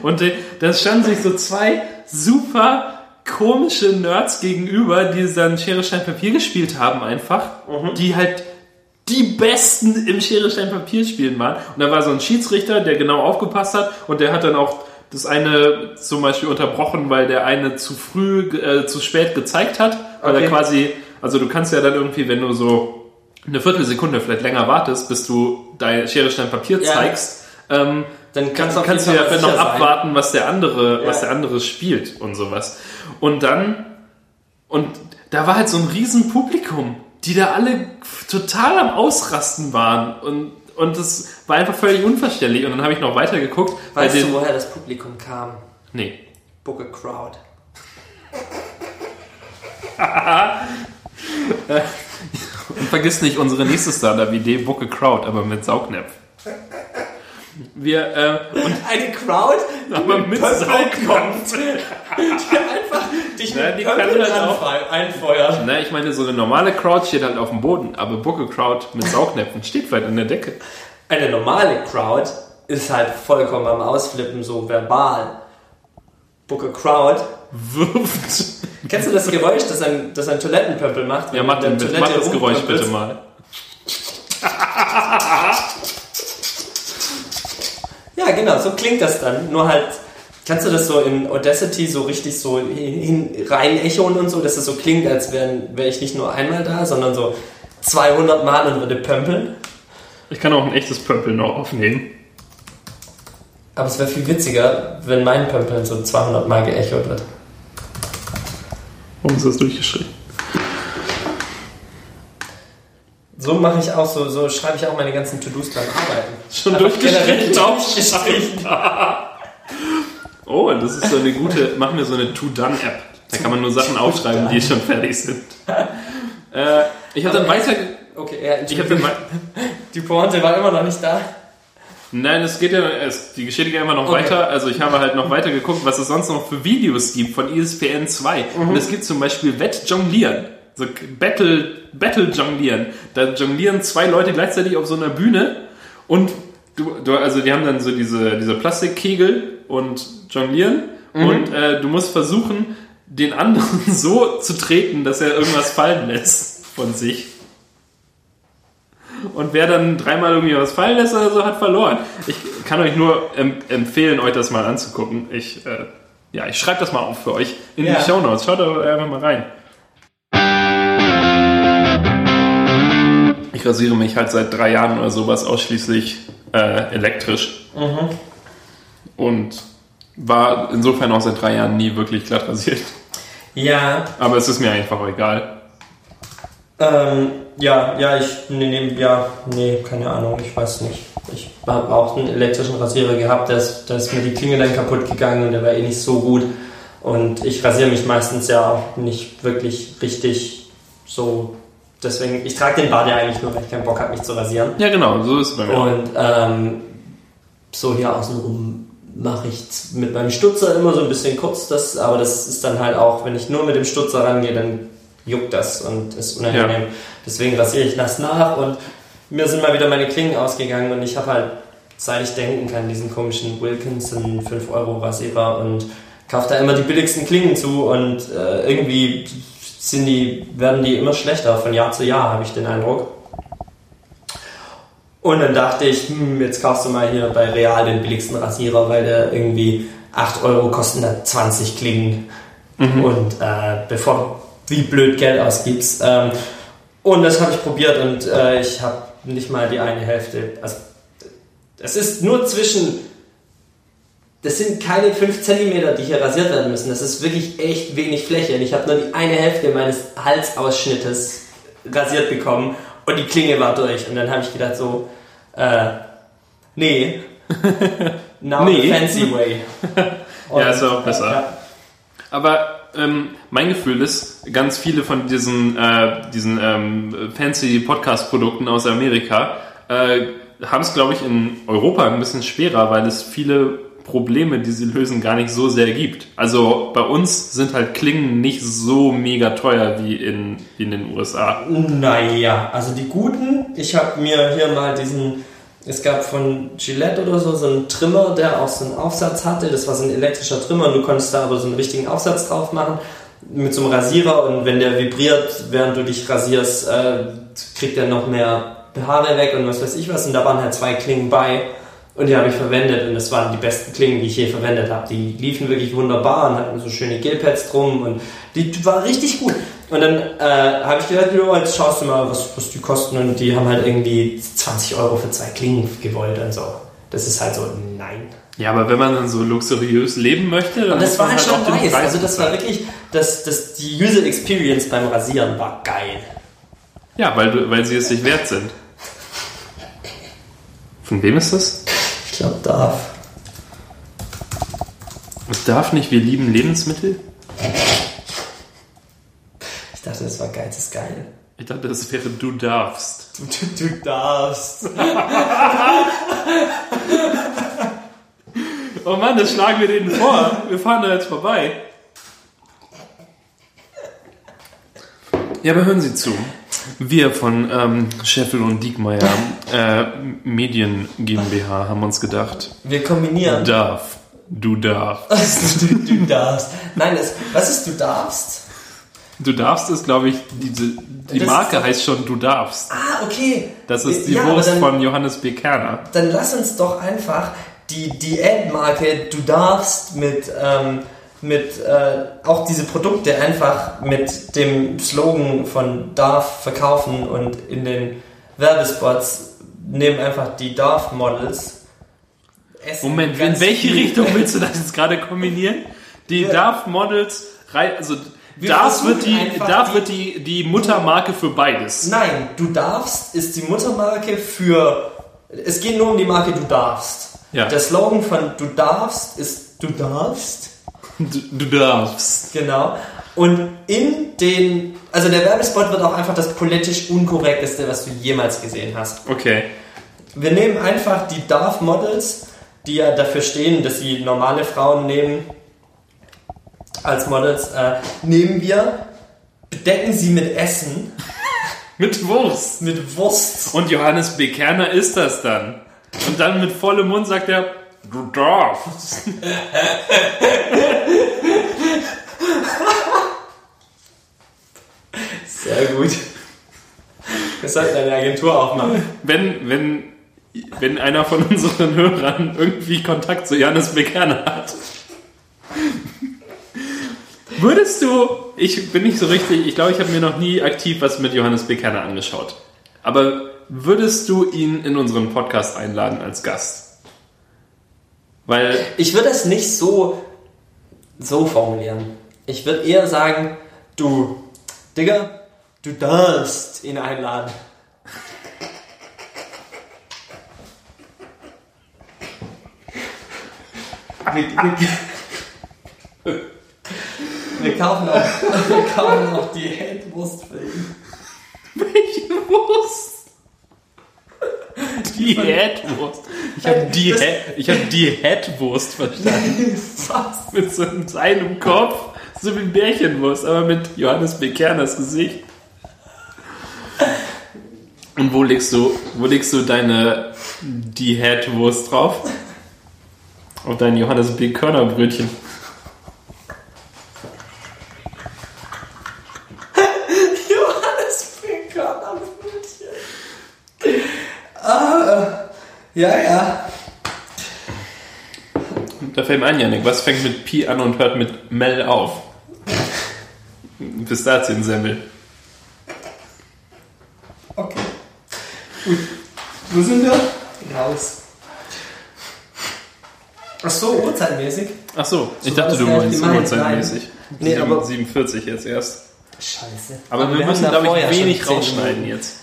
Und äh, da standen sich so zwei super komische Nerds gegenüber, die dann Schere, Stein, Papier gespielt haben einfach, die halt die Besten im Schere, Stein, Papier spielen waren. Und da war so ein Schiedsrichter, der genau aufgepasst hat und der hat dann auch das eine zum Beispiel unterbrochen, weil der eine zu früh, äh, zu spät gezeigt hat, weil Okay. er quasi, also du kannst ja dann irgendwie, wenn du so eine Viertelsekunde vielleicht länger wartest, bis du dein Schere, Stein, Papier Ja. zeigst, ähm, Dann kannst, kannst du ja noch sein. abwarten, was der andere, Ja. was der andere spielt und sowas. Und dann, und da war halt so ein riesen Publikum, die da alle total am Ausrasten waren und und das war einfach völlig unverständlich. Und dann habe ich noch weiter geguckt. Weißt du, woher das Publikum kam? Nee. Book a Crowd. Und vergiss nicht unsere nächste Startup-Idee, Book a Crowd, aber mit Saugnäpf. Wir, äh, und Eine Crowd, die aber mit Saugnäpf. kommt. Die einfach dich Ja, mit die kann Pöppel auch- anfeu- einfeuert. Na, ich meine, so eine normale Crowd steht halt auf dem Boden, aber a Crowd mit Saugnäpfen steht vielleicht an der Decke. Eine normale Crowd ist halt vollkommen am Ausflippen, so verbal. A Crowd. Wirft. Kennst du das Geräusch, das ein, das ein Toilettenpöppel macht? Ja, mach, den, mach das Geräusch bitte mal. Ja, genau, so klingt das dann. Nur halt, kannst du das so in Audacity so richtig so hin, rein echoen und so, dass es so klingt, als wäre wär ich nicht nur einmal da, sondern so 200 Mal und würde pömpeln? Ich kann auch ein echtes Pömpeln noch aufnehmen. Aber es wäre viel witziger, wenn mein Pömpeln so 200 Mal geechot wird. Warum ist das durchgeschrieben? So mache ich auch so, so schreibe ich auch meine ganzen To-Dos beim Arbeiten. Schon durchgestrichen. Oh, und das ist so eine gute, machen wir so eine To-Done-App. Da kann man nur Sachen aufschreiben, die schon fertig sind. Äh, ich habe dann weiter... Okay, ja, Ich dann wei- Die Pointe war immer noch nicht da. Nein, es geht ja, es, die Geschichte geht immer noch Okay. weiter. Also ich habe halt noch weiter geguckt, was es sonst noch für Videos gibt von ESPN 2. Mhm. Und es gibt zum Beispiel Wettjonglieren. So Battle, Battle Jonglieren. Da jonglieren zwei Leute gleichzeitig auf so einer Bühne und du, du also die haben dann so diese, diese Plastikkegel und jonglieren Mhm. und äh, du musst versuchen, den anderen so zu treten, dass er irgendwas fallen lässt von sich. Und wer dann dreimal irgendwie was fallen lässt oder so, hat verloren. Ich kann euch nur em empfehlen, euch das mal anzugucken. Ich, äh, Ja, ich schreibe das mal auf für euch in Ja. die Show Notes. Schaut da einfach mal rein. Ich rasiere mich halt seit drei Jahren oder sowas ausschließlich äh, elektrisch. Und war insofern auch seit drei Jahren nie wirklich glatt rasiert. Ja, Aber es ist mir einfach egal. ähm, ja, ja, ich, nee, nee, ja, nee, keine Ahnung, ich weiß nicht. Ich habe auch einen elektrischen Rasierer gehabt, da ist, da ist mir die Klinge dann kaputt gegangen und der war eh nicht so gut. Und ich rasiere mich meistens ja auch nicht wirklich richtig so. Deswegen, ich trage den Bart ja eigentlich nur, weil ich keinen Bock habe, mich zu rasieren. Ja, genau, so ist es bei mir. Und ähm, so hier außenrum mache ich mit meinem Stutzer immer so ein bisschen kurz, das, aber das ist dann halt auch, wenn ich nur mit dem Stutzer rangehe, dann juckt das und ist unangenehm. Deswegen rasiere ich das nach und mir sind mal wieder meine Klingen ausgegangen und ich habe halt, seit ich denken kann, diesen komischen Wilkinson 5 Euro Rasierer und kaufe da immer die billigsten Klingen zu und äh, irgendwie sind die, werden die immer schlechter von Jahr zu Jahr, habe ich den Eindruck. Und dann dachte ich, hm, jetzt kaufst du mal hier bei Real den billigsten Rasierer, weil der irgendwie 8 Euro kosten da 20 Klingen. Und äh, bevor wie blöd Geld ausgibst. Ähm, und das habe ich probiert und äh, ich habe nicht mal die eine Hälfte. Also es ist nur zwischen. Das sind keine 5 cm, die hier rasiert werden müssen. Das ist wirklich echt wenig Fläche. Und ich habe nur die eine Hälfte meines Halsausschnittes rasiert bekommen und die Klinge war durch. Und dann habe ich gedacht so, äh, nee. Now Nee. the fancy way. Ja, ist auch besser. Ja. Aber ähm, mein Gefühl ist, ganz viele von diesen, äh, diesen ähm, fancy Podcast-Produkten aus Amerika äh, haben es, glaube ich, in Europa ein bisschen schwerer, weil es viele Probleme, die sie lösen, gar nicht so sehr gibt. Also bei uns sind halt Klingen nicht so mega teuer wie in, wie in den USA. Naja, also die guten, ich habe mir hier mal diesen, es gab von Gillette oder so so einen Trimmer, der auch so einen Aufsatz hatte. Das war so ein elektrischer Trimmer und du konntest da aber so einen richtigen Aufsatz drauf machen mit so einem Rasierer und wenn der vibriert, während du dich rasierst, äh, kriegt er noch mehr Haare weg und was weiß ich was. Und da waren halt zwei Klingen bei und die habe ich verwendet und das waren die besten Klingen, die ich je verwendet habe. Die liefen wirklich wunderbar und hatten so schöne Gelpads drum und die, die war richtig gut. Und dann äh, habe ich gedacht, jo, jetzt schaust du mal, was, was die kosten und die haben halt irgendwie 20 Euro für zwei Klingen gewollt und so. Das ist halt so, nein. Ja, aber wenn man dann so luxuriös leben möchte, dann Und das war halt auch schon den nice. Also das war wirklich, das, das, die User Experience beim Rasieren war geil. Ja, weil, du, weil sie es sich wert sind. Von wem ist das? Ich glaube, darf. Es darf nicht, wir lieben Lebensmittel? Ich dachte, das war geil, das ist geil. Ich dachte, das wäre du darfst. Du, du, du darfst. Oh Mann, das schlagen wir denen vor. Wir fahren da jetzt vorbei. Ja, aber hören Sie zu. Wir von ähm, Scheffel und Diekmeyer äh, Medien GmbH haben uns gedacht, Wir kombinieren. darf, du darfst. du, du darfst. Nein, das, was ist du darfst? Du darfst ist, glaube ich, die Das Marke ist- heißt schon Du darfst. Ah, okay. Das ist die Ja, Wurst dann- von Johannes B. Kerner. Dann lass uns doch einfach die Diätmarke Du darfst mit, ähm, mit äh, auch diese Produkte einfach mit dem Slogan von Darf verkaufen und in den Werbespots nehmen einfach die Darf Models. essen Moment, in welche. Richtung willst du das jetzt gerade kombinieren? Die Ja. Darf Models, also Wir Darf wird die, Darf wird die, die Muttermarke für beides. Nein, Du darfst ist die Muttermarke für. Es geht nur um die Marke Du darfst. Ja. Der Slogan von Du darfst ist Du darfst. Du, du darfst. Genau. Und in den, also der Werbespot wird auch einfach das politisch unkorrekteste, was du jemals gesehen hast. Okay. Wir nehmen einfach die Darf Models, die ja dafür stehen, dass sie normale Frauen nehmen als Models, äh, nehmen wir, bedecken sie mit Essen, Mit Wurst. mit Wurst. Und Johannes B. Kerner ist das dann. Und dann mit vollem Mund sagt er, du darfst. Sehr gut. Wir sollten eine Agentur aufmachen. Wenn, wenn, wenn einer von unseren Hörern irgendwie Kontakt zu Johannes B. Kerner hat, Würdest du, ich bin nicht so richtig, ich glaube, ich habe mir noch nie aktiv was mit Johannes Bekerner angeschaut. Aber würdest du ihn in unseren Podcast einladen als Gast? Weil, Ich würde es nicht so, so formulieren. Ich würde eher sagen, du, Digga, du darfst ihn einladen. Wir, kaufen auch, wir kaufen auch die Headwurst für ihn. welche Wurst? Die Headwurst. Ich habe die, He- ich hab die Headwurst verstanden. Was? Mit so seinem Kopf, so wie Bärchenwurst, aber mit Johannes Bekerners Gesicht. Und wo legst du, wo legst du deine die Headwurst drauf? Auf dein Johannes B. Körner Brötchen. Johannes Finkern am Brötchen. Ah, ja, ja. Da fällt mir ein, Janik, was fängt mit Pi an und hört mit Mel auf? Pistaziensemmel. Okay. Gut. Wo sind wir? Raus. Ach so, uhrzeitmäßig? Ach so, ich So dachte, du meinst uhrzeitmäßig. Nee, Sieben- aber- 47 jetzt erst. Scheiße. Aber, wir, haben müssen, glaube ich, wenig 10 rausschneiden Minuten. jetzt.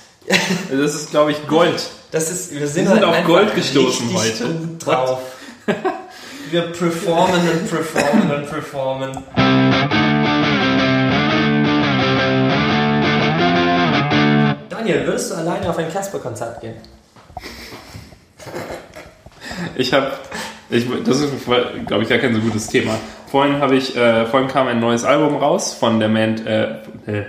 Das ist, glaube ich, Gold. Das ist, wir sind, Wir sind halt auf Gold gestoßen heute. gut drauf. wir performen und performen und performen. Daniel, würdest du alleine auf ein Casper-Konzert gehen? Ich habe, ich, das ist, glaube ich, gar kein so gutes Thema. Vorhin habe ich, äh, vorhin kam ein neues Album raus von der Band, äh, äh,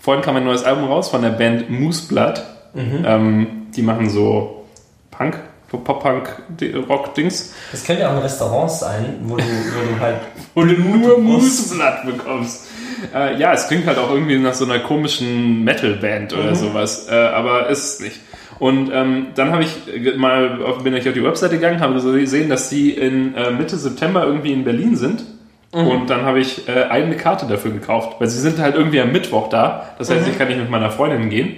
vorhin kam ein neues Album raus von der Band Mooseblood. Ähm, die machen so Punk, Pop-Punk-Rock-Dings. Das könnte ja auch ein Restaurant sein, wo du, wo du halt. Wo du nur. Mooseblood bekommst. Äh, ja, es klingt halt auch irgendwie nach so einer komischen Metal-Band oder sowas, äh, aber ist es nicht. Und ähm, dann habe ich mal auf, bin ich auf die Webseite gegangen, habe so gesehen, dass sie in äh, Mitte September irgendwie in Berlin sind. Und dann habe ich äh, eine Karte dafür gekauft, weil sie sind halt irgendwie am Mittwoch da. Das heißt, ich kann nicht mit meiner Freundin gehen.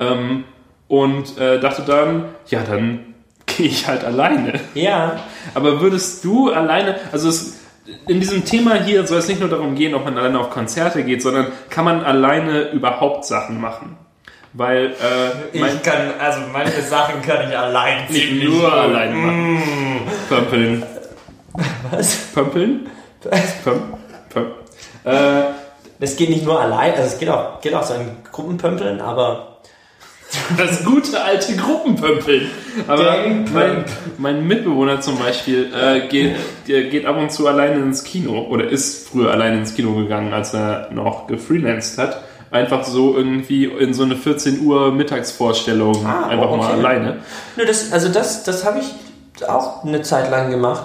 Ähm, und äh, dachte dann, ja, dann gehe ich halt alleine. Ja. Aber würdest du alleine, also es, in diesem Thema hier soll es nicht nur darum gehen, ob man alleine auf Konzerte geht, sondern kann man alleine überhaupt Sachen machen? Weil äh, mein, Ich kann, also manche Sachen kann ich allein nicht ziemlich nur gut. alleine machen. Pömpeln. Was? Pömpeln? Pöm, pöm. Äh, Es geht nicht nur allein, also es geht auch, geht auch so in Gruppenpömpeln, aber das gute alte Gruppenpömpeln. Aber mein, mein Mitbewohner zum Beispiel äh, geht, geht ab und zu alleine ins Kino oder ist früher alleine ins Kino gegangen, als er noch gefreelanced hat. Einfach so irgendwie in so eine 14 Uhr Mittagsvorstellung Ah, einfach mal okay. alleine. Nö, das, also das, das habe ich auch eine Zeit lang gemacht,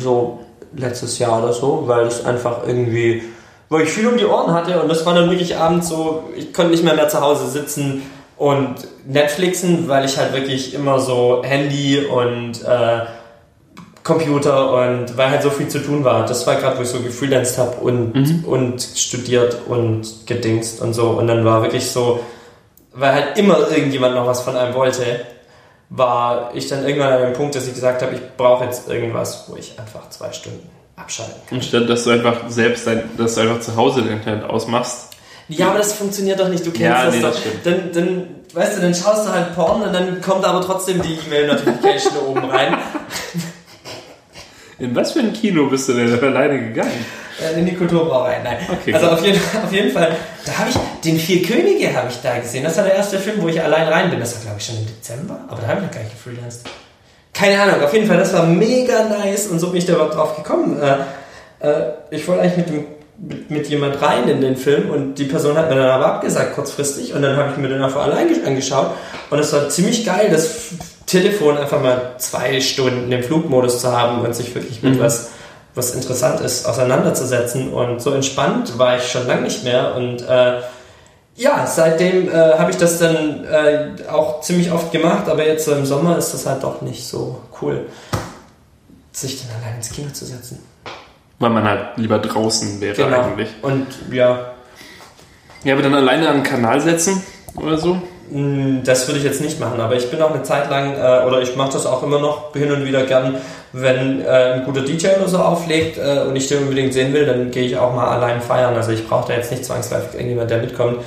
so letztes Jahr oder so, weil es einfach irgendwie, weil ich viel um die Ohren hatte und das war dann wirklich abends so, ich konnte nicht mehr mehr zu Hause sitzen und Netflixen, weil ich halt wirklich immer so Handy und äh, Computer und weil halt so viel zu tun war. Das war gerade, wo ich so gefreelanced habe und, und studiert und gedingst und so. Und dann war wirklich so, weil halt immer irgendjemand noch was von einem wollte, war ich dann irgendwann an dem Punkt, dass ich gesagt habe, ich brauche jetzt irgendwas, wo ich einfach zwei Stunden abschalten kann. Anstatt dass du einfach selbst dein, dass du einfach zu Hause dein Internet ausmachst. Ja, aber das funktioniert doch nicht, du kennst Ja, das nee, doch. das stimmt. Dann, dann, weißt du, dann schaust du halt Porn und dann kommt aber trotzdem die E-Mail-Notification da oben rein. In was für ein Kino bist du denn alleine gegangen? Äh, In die Kulturbrauerei, nein. Okay, also auf jeden, auf jeden Fall, da habe ich, den Vier Könige habe ich da gesehen. Das war der erste Film, wo ich allein rein bin. Das war, glaube ich, schon im Dezember, aber da habe ich noch gar nicht gefreelanced. Keine Ahnung, auf jeden Fall, das war mega nice und so bin ich da überhaupt drauf gekommen. Äh, äh, ich wollte eigentlich mit, dem, mit, mit jemand rein in den Film und die Person hat mir dann aber abgesagt, kurzfristig, und dann habe ich mir den einfach allein ge- angeschaut und es war ziemlich geil, das Telefon einfach mal zwei Stunden im Flugmodus zu haben und sich wirklich mit was was interessant ist, auseinanderzusetzen. Und so entspannt war ich schon lange nicht mehr. Und äh, ja, seitdem äh, habe ich das dann äh, auch ziemlich oft gemacht, aber jetzt so im Sommer ist das halt doch nicht so cool, sich dann allein ins Kino zu setzen. Weil man halt lieber draußen wäre Genau. eigentlich. Und ja, Ja, aber dann alleine an einen Kanal setzen oder so? mh, das würde ich jetzt nicht machen, aber ich bin auch eine Zeit lang, äh, oder ich mache das auch immer noch hin und wieder gern, wenn äh, ein guter DJ oder so auflegt äh, und ich den unbedingt sehen will, dann gehe ich auch mal allein feiern. Also ich brauche da jetzt nicht zwangsläufig irgendjemand, der mitkommt.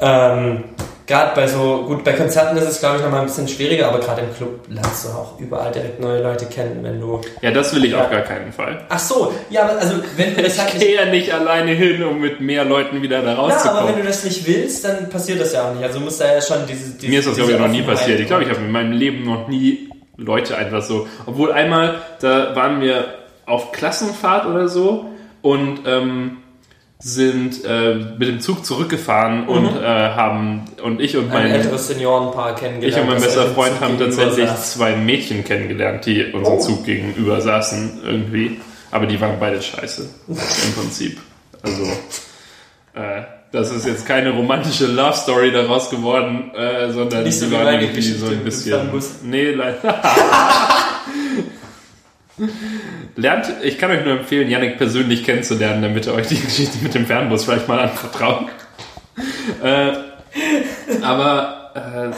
Ähm, gerade bei so, gut, bei Konzerten ist es glaube ich nochmal ein bisschen schwieriger, aber gerade im Club lernst du auch überall direkt neue Leute kennen, wenn du... Ja, das will ich Ja. auf gar keinen Fall. Ach so, ja, aber also wenn du das halt Ich gehe ja nicht alleine hin, um mit mehr Leuten wieder da Ja, aber wenn rauszukommen. du das nicht willst, dann passiert das ja auch nicht. Also muss da ja schon diese... diese Mir ist das, glaube ich, noch nie passiert. Ich glaube, ich habe in meinem Leben noch nie Leute einfach so. Obwohl einmal, da waren wir auf Klassenfahrt oder so und ähm, sind äh, mit dem Zug zurückgefahren und äh, haben und ich und Mhm. ein mein älteres Seniorenpaar kennengelernt. ich und mein bester Freund haben tatsächlich zwei Mädchen kennengelernt, die unserem Oh. Zug gegenüber saßen irgendwie. Aber die waren beide scheiße im Prinzip. Also äh, das ist jetzt keine romantische Love Story daraus geworden, äh, sondern Nicht so die waren irgendwie so ein bisschen. Nee, leider. Lernt, ich kann euch nur empfehlen, Yannick persönlich kennenzulernen, damit ihr euch die Geschichte mit dem Fernbus vielleicht mal anvertraut. äh, aber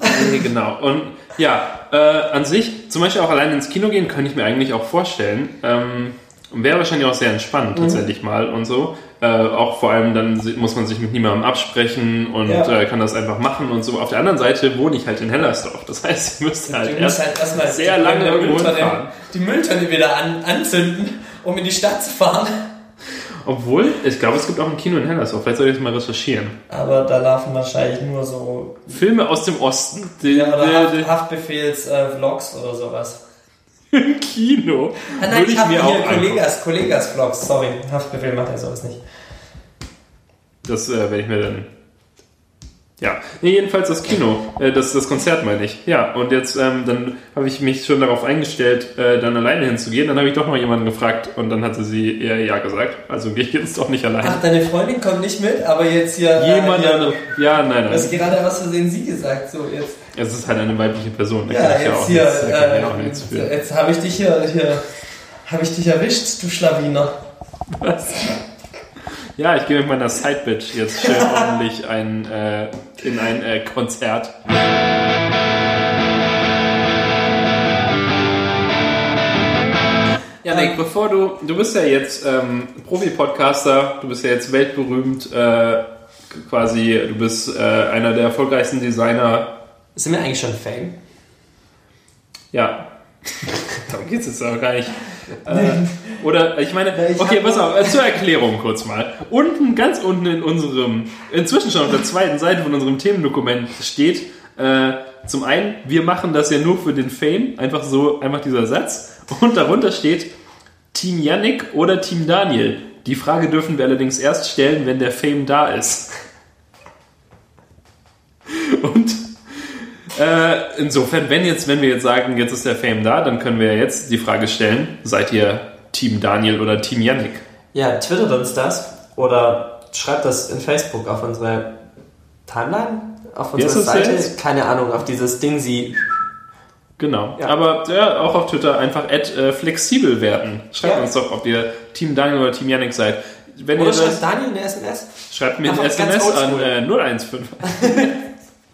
äh, nee, genau. Und ja, äh, an sich, zum Beispiel auch allein ins Kino gehen, könnte ich mir eigentlich auch vorstellen. Ähm, Wäre wahrscheinlich auch sehr entspannt tatsächlich mal und so. Äh, auch vor allem dann muss man sich mit niemandem absprechen und Ja. äh, kann das einfach machen und so. Auf der anderen Seite wohne ich halt in Hellersdorf. Das heißt, ich müsste halt erst halt erstmal sehr lange die irgendwo. Die Mülltonne wieder an, anzünden, um in die Stadt zu fahren. Obwohl, ich glaube, es gibt auch ein Kino in Hellersdorf. Vielleicht soll ich das mal recherchieren. Aber da laufen wahrscheinlich nur so Filme aus dem Osten. Die, ja, oder Haft, die, Haftbefehls-Vlogs oder sowas. Im Kino. Ah, nein, Würde ich habe mir auch angucken. Kollegas, Kollegas-Vlogs, sorry. Haftbefehl macht ja sowas nicht. Das äh, werde ich mir dann. Ja, nee, jedenfalls das Kino, äh, das, das Konzert meine ich. Ja, und jetzt ähm, dann habe ich mich schon darauf eingestellt, äh, dann alleine hinzugehen. Dann habe ich doch noch jemanden gefragt und dann hatte sie eher ja gesagt. Also gehe ich jetzt doch nicht alleine. Ach, deine Freundin kommt nicht mit, aber jetzt hier... äh, Jemand andere. Ja, nein, Du hast nein. gerade aus Versehen sie gesagt, so jetzt. Es ist halt eine weibliche Person. Da Ja, kann ich jetzt auch hier, nichts, äh, auch nichts für. jetzt habe ich dich hier, hier habe ich dich erwischt, du Schlawiner. Was? Ja, ich gehe mit meiner Sidebitch jetzt schön ordentlich ein, äh, in ein äh, Konzert. Janik, bevor du, du bist ja jetzt ähm, Profi-Podcaster, du bist ja jetzt weltberühmt, äh, quasi, du bist äh, einer der erfolgreichsten Designer. Sind wir eigentlich schon Fame? Ja, darum geht es jetzt auch gar nicht. Äh, oder, ich meine, okay, pass auf, äh, zur Erklärung kurz mal. Unten, ganz unten in unserem, inzwischen schon auf der zweiten Seite von unserem Themendokument steht, äh, zum einen, wir machen das ja nur für den Fame, einfach so, einfach dieser Satz. Und darunter steht Team Yannick oder Team Daniel. Die Frage dürfen wir allerdings erst stellen, wenn der Fame da ist. Und äh, insofern, wenn jetzt, wenn wir jetzt sagen, jetzt ist der Fame da, dann können wir jetzt die Frage stellen: Seid ihr Team Daniel oder Team Yannick? Ja, twittert uns das oder schreibt das in Facebook auf unsere Timeline, auf unsere Seite. jetzt? Keine Ahnung, auf dieses Ding sie. Genau. Ja. Aber ja, auch auf Twitter einfach at, äh, flexibel werden. Schreibt Ja. uns doch, ob ihr Team Daniel oder Team Yannick seid. Wenn Oder ihr schreibt das, Daniel eine SMS. schreibt mir ein Einfach ganz SMS an äh, 015.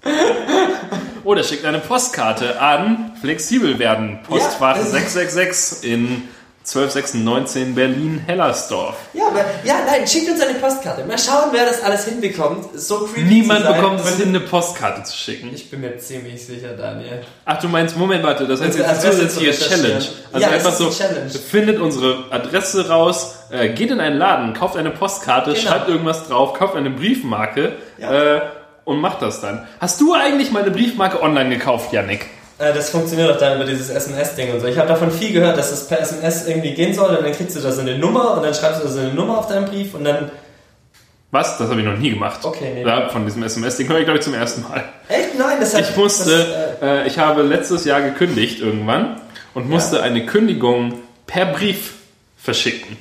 Oder schickt eine Postkarte an flexibel werden. Postfach Ja, also- 666 in 1296 Berlin-Hellersdorf. Ja, aber, ja, nein, schickt uns eine Postkarte. Mal schauen, wer das alles hinbekommt. So creepy Niemand zu sein. bekommt es hin, eine Postkarte zu schicken. Ich bin mir ziemlich sicher, Daniel. Ach, du meinst, Moment, warte, das heißt Unsere jetzt eine Adresse zusätzliche. Challenge. Also Ja, einfach ist so, eine Challenge. findet unsere Adresse raus, äh, geht in einen Laden, kauft eine Postkarte, Genau. schreibt irgendwas drauf, kauft eine Briefmarke Ja. äh, und macht das dann. Hast du eigentlich meine Briefmarke online gekauft, Yannick? Äh, das funktioniert auch dann über dieses SMS-Ding und so. Ich habe davon viel gehört, dass das per SMS irgendwie gehen soll und dann kriegst du da so eine Nummer und dann schreibst du da so eine Nummer auf deinen Brief und dann. Was? Das habe ich noch nie gemacht. Okay, nee. Ja, von diesem SMS-Ding höre ich, glaube ich, zum ersten Mal. Echt? Nein, das hat. Ich musste, Das, äh, ich habe letztes Jahr gekündigt irgendwann und musste eine Kündigung per Brief verschicken.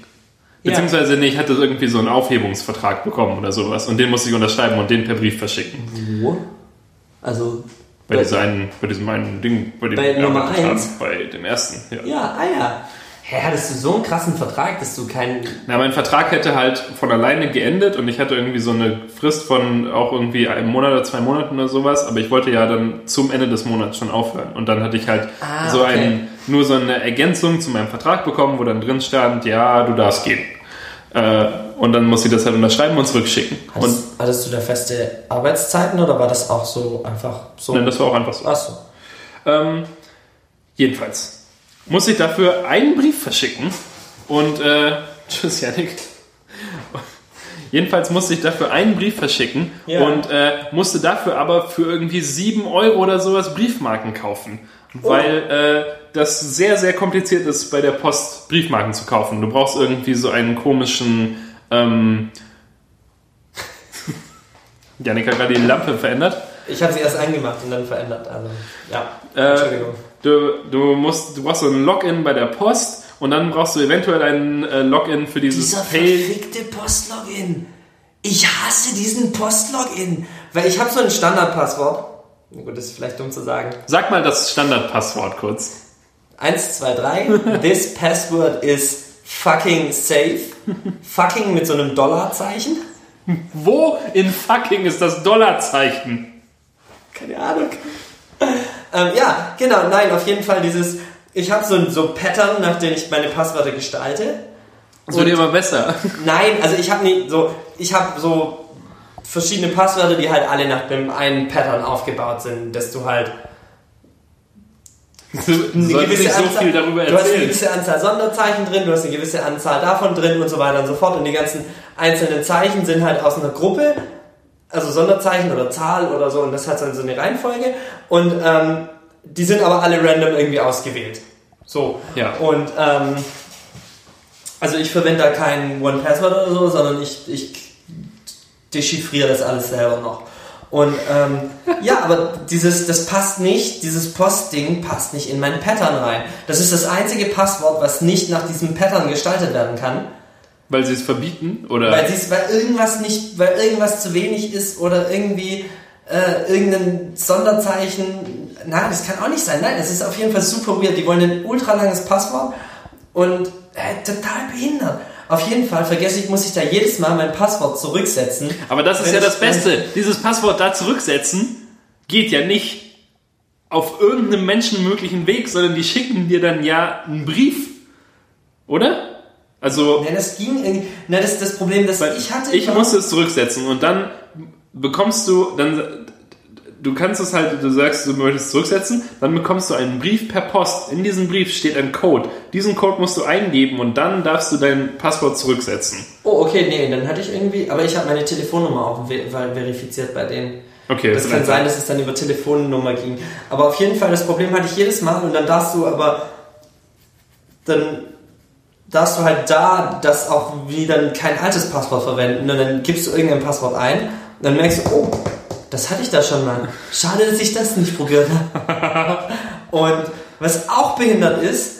Ja. Beziehungsweise, nee, ich hatte irgendwie so einen Aufhebungsvertrag bekommen oder sowas und den musste ich unterschreiben und den per Brief verschicken. wo? Also. Bei, dieser einen, bei diesem einen Ding, bei dem Bei Nummer Arbeitsvertrag, eins? Bei dem ersten, ja. Ja, ah ja. Hä, hattest du so einen krassen Vertrag, dass du keinen. Na, mein Vertrag hätte halt von alleine geendet und ich hatte irgendwie so eine Frist von auch irgendwie einem Monat oder zwei Monaten oder sowas, aber ich wollte ja dann zum Ende des Monats schon aufhören. Und dann hatte ich halt Ah, so okay. ein, nur so eine Ergänzung zu meinem Vertrag bekommen, wo dann drin stand, ja, du darfst gehen. Äh, und dann muss ich das halt unterschreiben und zurückschicken. Und Hattest, hattest du da feste Arbeitszeiten oder war das auch so einfach so? nein, das war auch einfach so. Achso. Ähm, jedenfalls muss ich dafür einen Brief verschicken und äh, tschüss Janik. Jedenfalls musste ich dafür einen Brief verschicken Ja. und äh, musste dafür aber für irgendwie 7 Euro oder sowas Briefmarken kaufen. Weil äh, das sehr, sehr kompliziert ist, bei der Post Briefmarken zu kaufen. Du brauchst irgendwie so einen komischen. Ähm Janik hat gerade die Lampe verändert. Ich habe sie erst eingemacht und dann verändert. Also, ja. Äh, Entschuldigung. Du, du, musst, du brauchst so ein Login bei der Post und dann brauchst du eventuell ein äh, Login für dieses Dieser Pay. verfickte Postlogin. Ich hasse diesen Postlogin. Weil ich habe so ein Standardpasswort. Gut, das ist vielleicht dumm zu sagen. Sag mal das Standardpasswort kurz. 1, 2, 3. This password is fucking safe. fucking mit so einem Dollarzeichen. Wo in fucking ist das Dollarzeichen? Keine Ahnung. ähm, ja, genau, nein, auf jeden Fall dieses. Ich habe so, so Pattern, nach denen ich meine Passwörter gestalte. Das wird immer besser. Nein, also ich habe nie so, ich habe so verschiedene Passwörter, die halt alle nach dem einen Pattern aufgebaut sind, dass du halt Du solltest nicht so viel darüber du hast eine erzählen. gewisse Anzahl Sonderzeichen drin, du hast eine gewisse Anzahl davon drin und so weiter und so fort und die ganzen einzelnen Zeichen sind halt aus einer Gruppe, also Sonderzeichen oder Zahl oder so und das hat dann so eine Reihenfolge und ähm, die sind aber alle random irgendwie ausgewählt. So. Ja. Und ähm, also ich verwende da kein One-Password oder so, sondern ich, ich dechiffriere das alles selber noch. Und ähm, ja, aber dieses, das passt nicht, dieses Postding passt nicht in mein Pattern rein. Das ist das einzige Passwort, was nicht nach diesem Pattern gestaltet werden kann. Weil sie es verbieten? Oder? Weil, weil irgendwas nicht, weil irgendwas zu wenig ist oder irgendwie äh, irgendein Sonderzeichen. Nein, das kann auch nicht sein. Nein, das ist auf jeden Fall super weird. Die wollen ein ultra langes Passwort und äh, total behindert. Auf jeden Fall vergesse ich, muss ich da jedes Mal mein Passwort zurücksetzen. Aber das ist ja das Beste. Dieses Passwort da zurücksetzen geht ja nicht auf irgendeinem menschenmöglichen Weg, sondern die schicken dir dann ja einen Brief. Oder? Also, Ja, das ging irgendwie. Na, das das Problem, das ich hatte. ich musste es zurücksetzen und dann bekommst du, dann, du kannst es halt, du sagst, du möchtest es zurücksetzen, dann bekommst du einen Brief per Post. In diesem Brief steht ein Code. Diesen Code musst du eingeben und dann darfst du dein Passwort zurücksetzen. Oh, okay, nee, dann hatte ich irgendwie. Aber ich habe meine Telefonnummer auch verifiziert bei denen. Okay, Das kann sein, dass es dann über Telefonnummer ging. Aber auf jeden Fall, das Problem hatte ich jedes Mal und dann darfst du aber, dann darfst du halt da das auch wie dann kein altes Passwort verwenden und dann gibst du irgendein Passwort ein und dann merkst du, oh, das hatte ich da schon mal. Schade, dass ich das nicht probiert habe. und was auch behindert ist,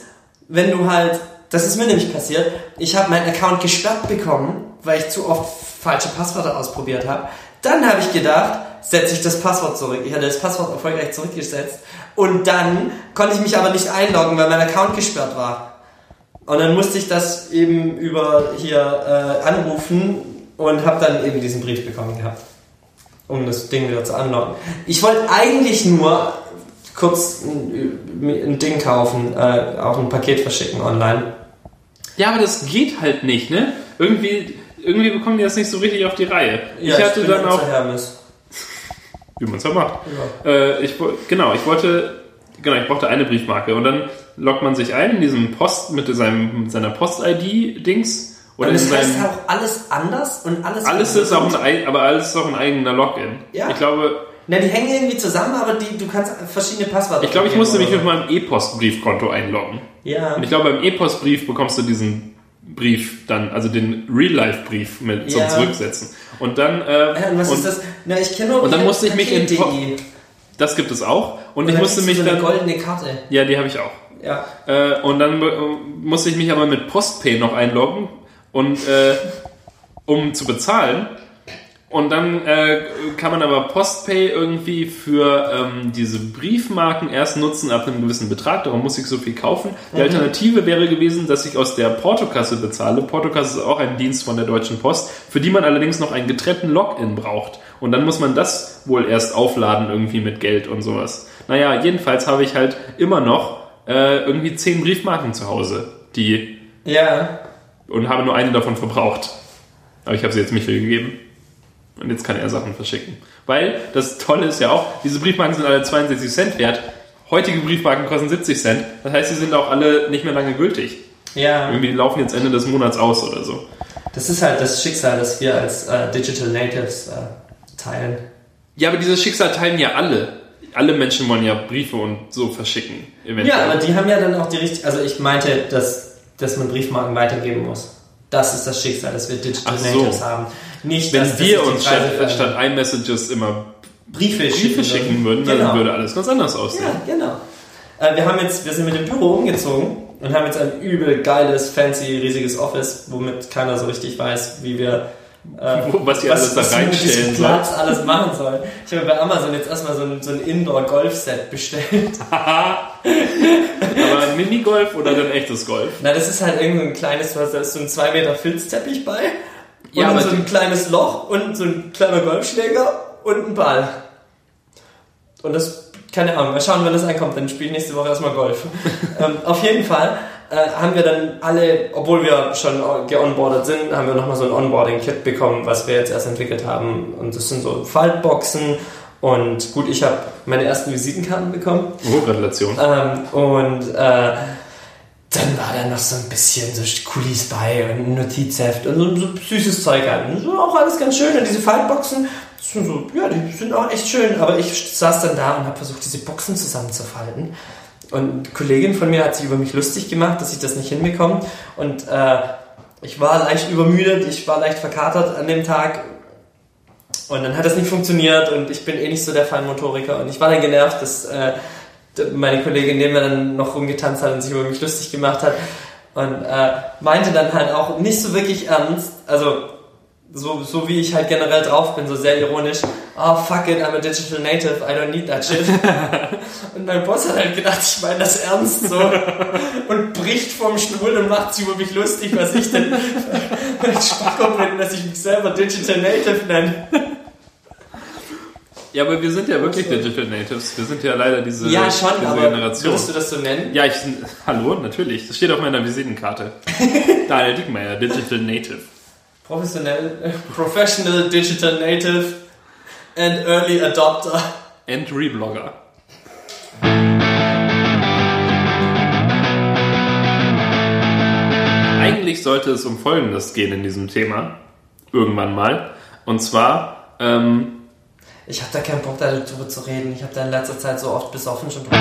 wenn du halt, das ist mir nämlich passiert, ich habe meinen Account gesperrt bekommen, weil ich zu oft falsche Passwörter ausprobiert habe. Dann habe ich gedacht, setze ich das Passwort zurück. Ich hatte das Passwort erfolgreich zurückgesetzt. Und dann konnte ich mich aber nicht einloggen, weil mein Account gesperrt war. Und dann musste ich das eben über hier äh, anrufen und habe dann eben diesen Brief bekommen gehabt, um das Ding wieder zu anloggen. Ich wollte eigentlich nur kurz ein, ein Ding kaufen, äh, auch ein Paket verschicken online. Ja, aber das geht halt nicht, ne? Irgendwie, irgendwie bekommen die das nicht so richtig auf die Reihe. ich hatte bin dann auch, Hermes. wie man es ja macht. Äh, ich, genau, ich wollte, genau, ich brauchte eine Briefmarke und dann loggt man sich ein in diesem Post mit, seinem, mit seiner Post-ID-Dings oder Und das heißt auch alles anders und alles alles ist auch ein, ei- aber alles ist auch ein eigener Login. Ja. Ich glaube, Na, die hängen irgendwie zusammen, aber die, du kannst verschiedene Passwörter ich glaube, ich musste mich mit meinem E-Post-Briefkonto einloggen. Ja. Und ich glaube, beim E-Post-Brief bekommst du diesen Brief dann, also den Real-Life-Brief mit zum Ja. Zurücksetzen. Und dann, äh, Ja, und was und ist das? Na, ich kenne nur und dann musste ich mich in das gibt es auch. Und, Und ich musste mich so eine dann, goldene Karte. ja, die habe ich auch. Ja. Äh, und dann äh, musste ich mich aber mit Postpay noch einloggen und äh, um zu bezahlen. Und dann äh, kann man aber Postpay irgendwie für ähm, diese Briefmarken erst nutzen ab einem gewissen Betrag. Darum muss ich so viel kaufen. Die Alternative wäre gewesen, dass ich aus der Portokasse bezahle. Portokasse ist auch ein Dienst von der Deutschen Post, für die man allerdings noch einen getrennten Login braucht. Und dann muss man das wohl erst aufladen irgendwie mit Geld und sowas. Naja, jedenfalls habe ich halt immer noch äh, irgendwie zehn Briefmarken zu Hause, die Ja. Und habe nur eine davon verbraucht. Aber ich habe sie jetzt Michael gegeben. Und jetzt kann er Sachen verschicken. Weil das Tolle ist ja auch, diese Briefmarken sind alle 62 Cent wert. Heutige Briefmarken kosten 70 Cent. Das heißt, sie sind auch alle nicht mehr lange gültig. Ja. Irgendwie die laufen jetzt Ende des Monats aus oder so. Das ist halt das Schicksal, das wir als äh, Digital Natives äh, teilen. Ja, aber dieses Schicksal teilen ja alle. Alle Menschen wollen ja Briefe und so verschicken. Eventuell. Ja, aber die haben ja dann auch die richtige. Also ich meinte, dass, dass man Briefmarken weitergeben muss. Das ist das Schicksal, dass wir Digital Ach so. Natives haben. Nicht, Wenn dass, dass wir die uns statt, statt iMessages immer Briefe, Briefe schicken würden, Genau. dann würde alles ganz anders aussehen. Ja, genau. Äh, wir haben jetzt, wir sind mit dem Büro umgezogen und haben jetzt ein übel geiles, fancy, riesiges Office, womit keiner so richtig weiß, wie wir äh, was die alles da was diesem reinstellen sollen. Platz alles machen sollen. Ich habe bei Amazon jetzt erstmal so ein, so ein Indoor-Golf-Set bestellt. Aber Minigolf oder dann echtes Golf? Na, das ist halt irgend so ein kleines, was, da ist so ein 2 Meter Filzteppich bei. Und Ja, so ein kleines Loch und so ein kleiner Golfschläger und ein Ball. Und das, keine Ahnung, mal schauen, wenn das ankommt, dann spiele ich nächste Woche erstmal Golf. ähm, auf jeden Fall äh, haben wir dann alle, obwohl wir schon geonboardet sind, haben wir nochmal so ein Onboarding-Kit bekommen, was wir jetzt erst entwickelt haben. Und das sind so Faltboxen. Und gut, ich habe meine ersten Visitenkarten bekommen. Oh, Gratulation. Ähm, und äh, dann war da noch so ein bisschen so Kulis bei und ein Notizheft und so, so süßes Zeug an. Und so auch alles ganz schön. Und diese Faltboxen, sind so, ja, die sind auch echt schön. Aber ich saß dann da und habe versucht, diese Boxen zusammenzufalten. Und eine Kollegin von mir hat sich über mich lustig gemacht, dass ich das nicht hinbekomme. Und äh, ich war leicht übermüdet, ich war leicht verkatert an dem Tag. Und dann hat das nicht funktioniert und ich bin eh nicht so der Feinmotoriker. Und ich war dann genervt, dass äh, meine Kollegin neben mir dann noch rumgetanzt hat und sich über mich lustig gemacht hat. Und äh, meinte dann halt auch nicht so wirklich ernst, also so, so wie ich halt generell drauf bin, so sehr ironisch, oh fuck it, I'm a digital native, I don't need that shit. und mein Boss hat halt gedacht, ich meine das ernst so und bricht vom Stuhl und macht sich über mich lustig, was ich denn für ein Spacko bin, dass ich mich selber digital native nenne. Ja, aber wir sind ja wirklich Digital Natives. Wir sind ja leider diese, Ja, schon, diese aber Generation. würdest du das so nennen? Ja, ich, hallo, natürlich. Das steht auf meiner Visitenkarte. Daniel Dickmeyer, Digital Native. Professionell, äh, professional digital native and early adopter. And Reblogger. Eigentlich sollte es um Folgendes gehen in diesem Thema. Irgendwann mal. Und zwar, ähm, Ich habe da keinen Bock darüber zu reden. Ich habe da in letzter Zeit so oft besoffen schon drüber.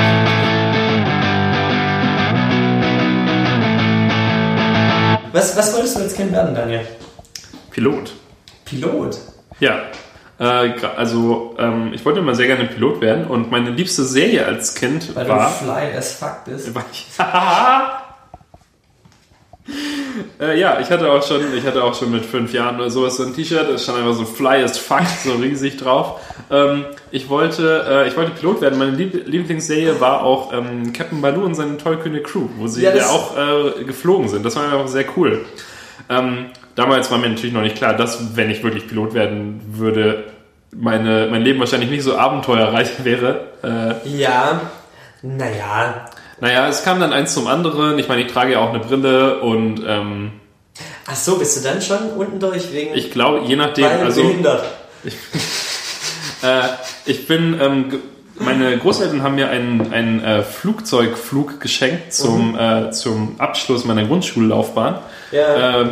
Was, was wolltest du als Kind werden, Daniel? Pilot. Pilot. Ja. Äh, also, ähm, ich wollte immer sehr gerne Pilot werden und meine liebste Serie als Kind Weil war. du fly as fuck bist. War äh, ja, ich hatte auch schon, ich hatte auch schon mit fünf Jahren oder sowas so ein T-Shirt, es stand einfach so Fly as fuck so riesig drauf. Ähm, ich wollte, äh, ich wollte Pilot werden. Meine Lieb Lieblingsserie war auch ähm, Captain Baloo und seine tollkühne Crew, wo sie Ja, ja, das- auch äh, geflogen sind. Das war einfach sehr cool. Ähm, damals war mir natürlich noch nicht klar, dass wenn ich wirklich Pilot werden würde, meine, mein Leben wahrscheinlich nicht so abenteuerreich wäre. Äh, Ja. Naja. Naja, es kam dann eins zum anderen. Ich meine, ich trage ja auch eine Brille und ähm, Ach so, bist du dann schon unten durch wegen ich glaube, je nachdem, also behindert? äh, ich bin, ähm, meine Großeltern haben mir einen, einen äh, Flugzeugflug geschenkt zum, äh, zum Abschluss meiner Grundschullaufbahn. Ja. Äh,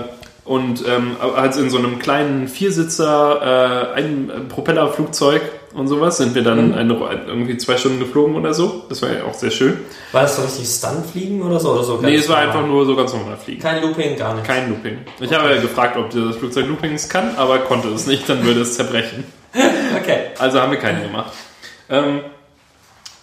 und ähm, also in so einem kleinen Viersitzer, äh, ein Propellerflugzeug und sowas sind wir dann eine, irgendwie zwei Stunden geflogen oder so. Das war ja auch sehr schön. War das so richtig Stuntfliegen oder so? Oder so Nee, es war normal? einfach nur so ganz normal fliegen. Kein Looping, gar nicht. Kein Looping. Ich habe ja gefragt, ob das Flugzeug Loopings kann, aber konnte es nicht, dann würde es zerbrechen. Okay. Also haben wir keine gemacht. Ähm,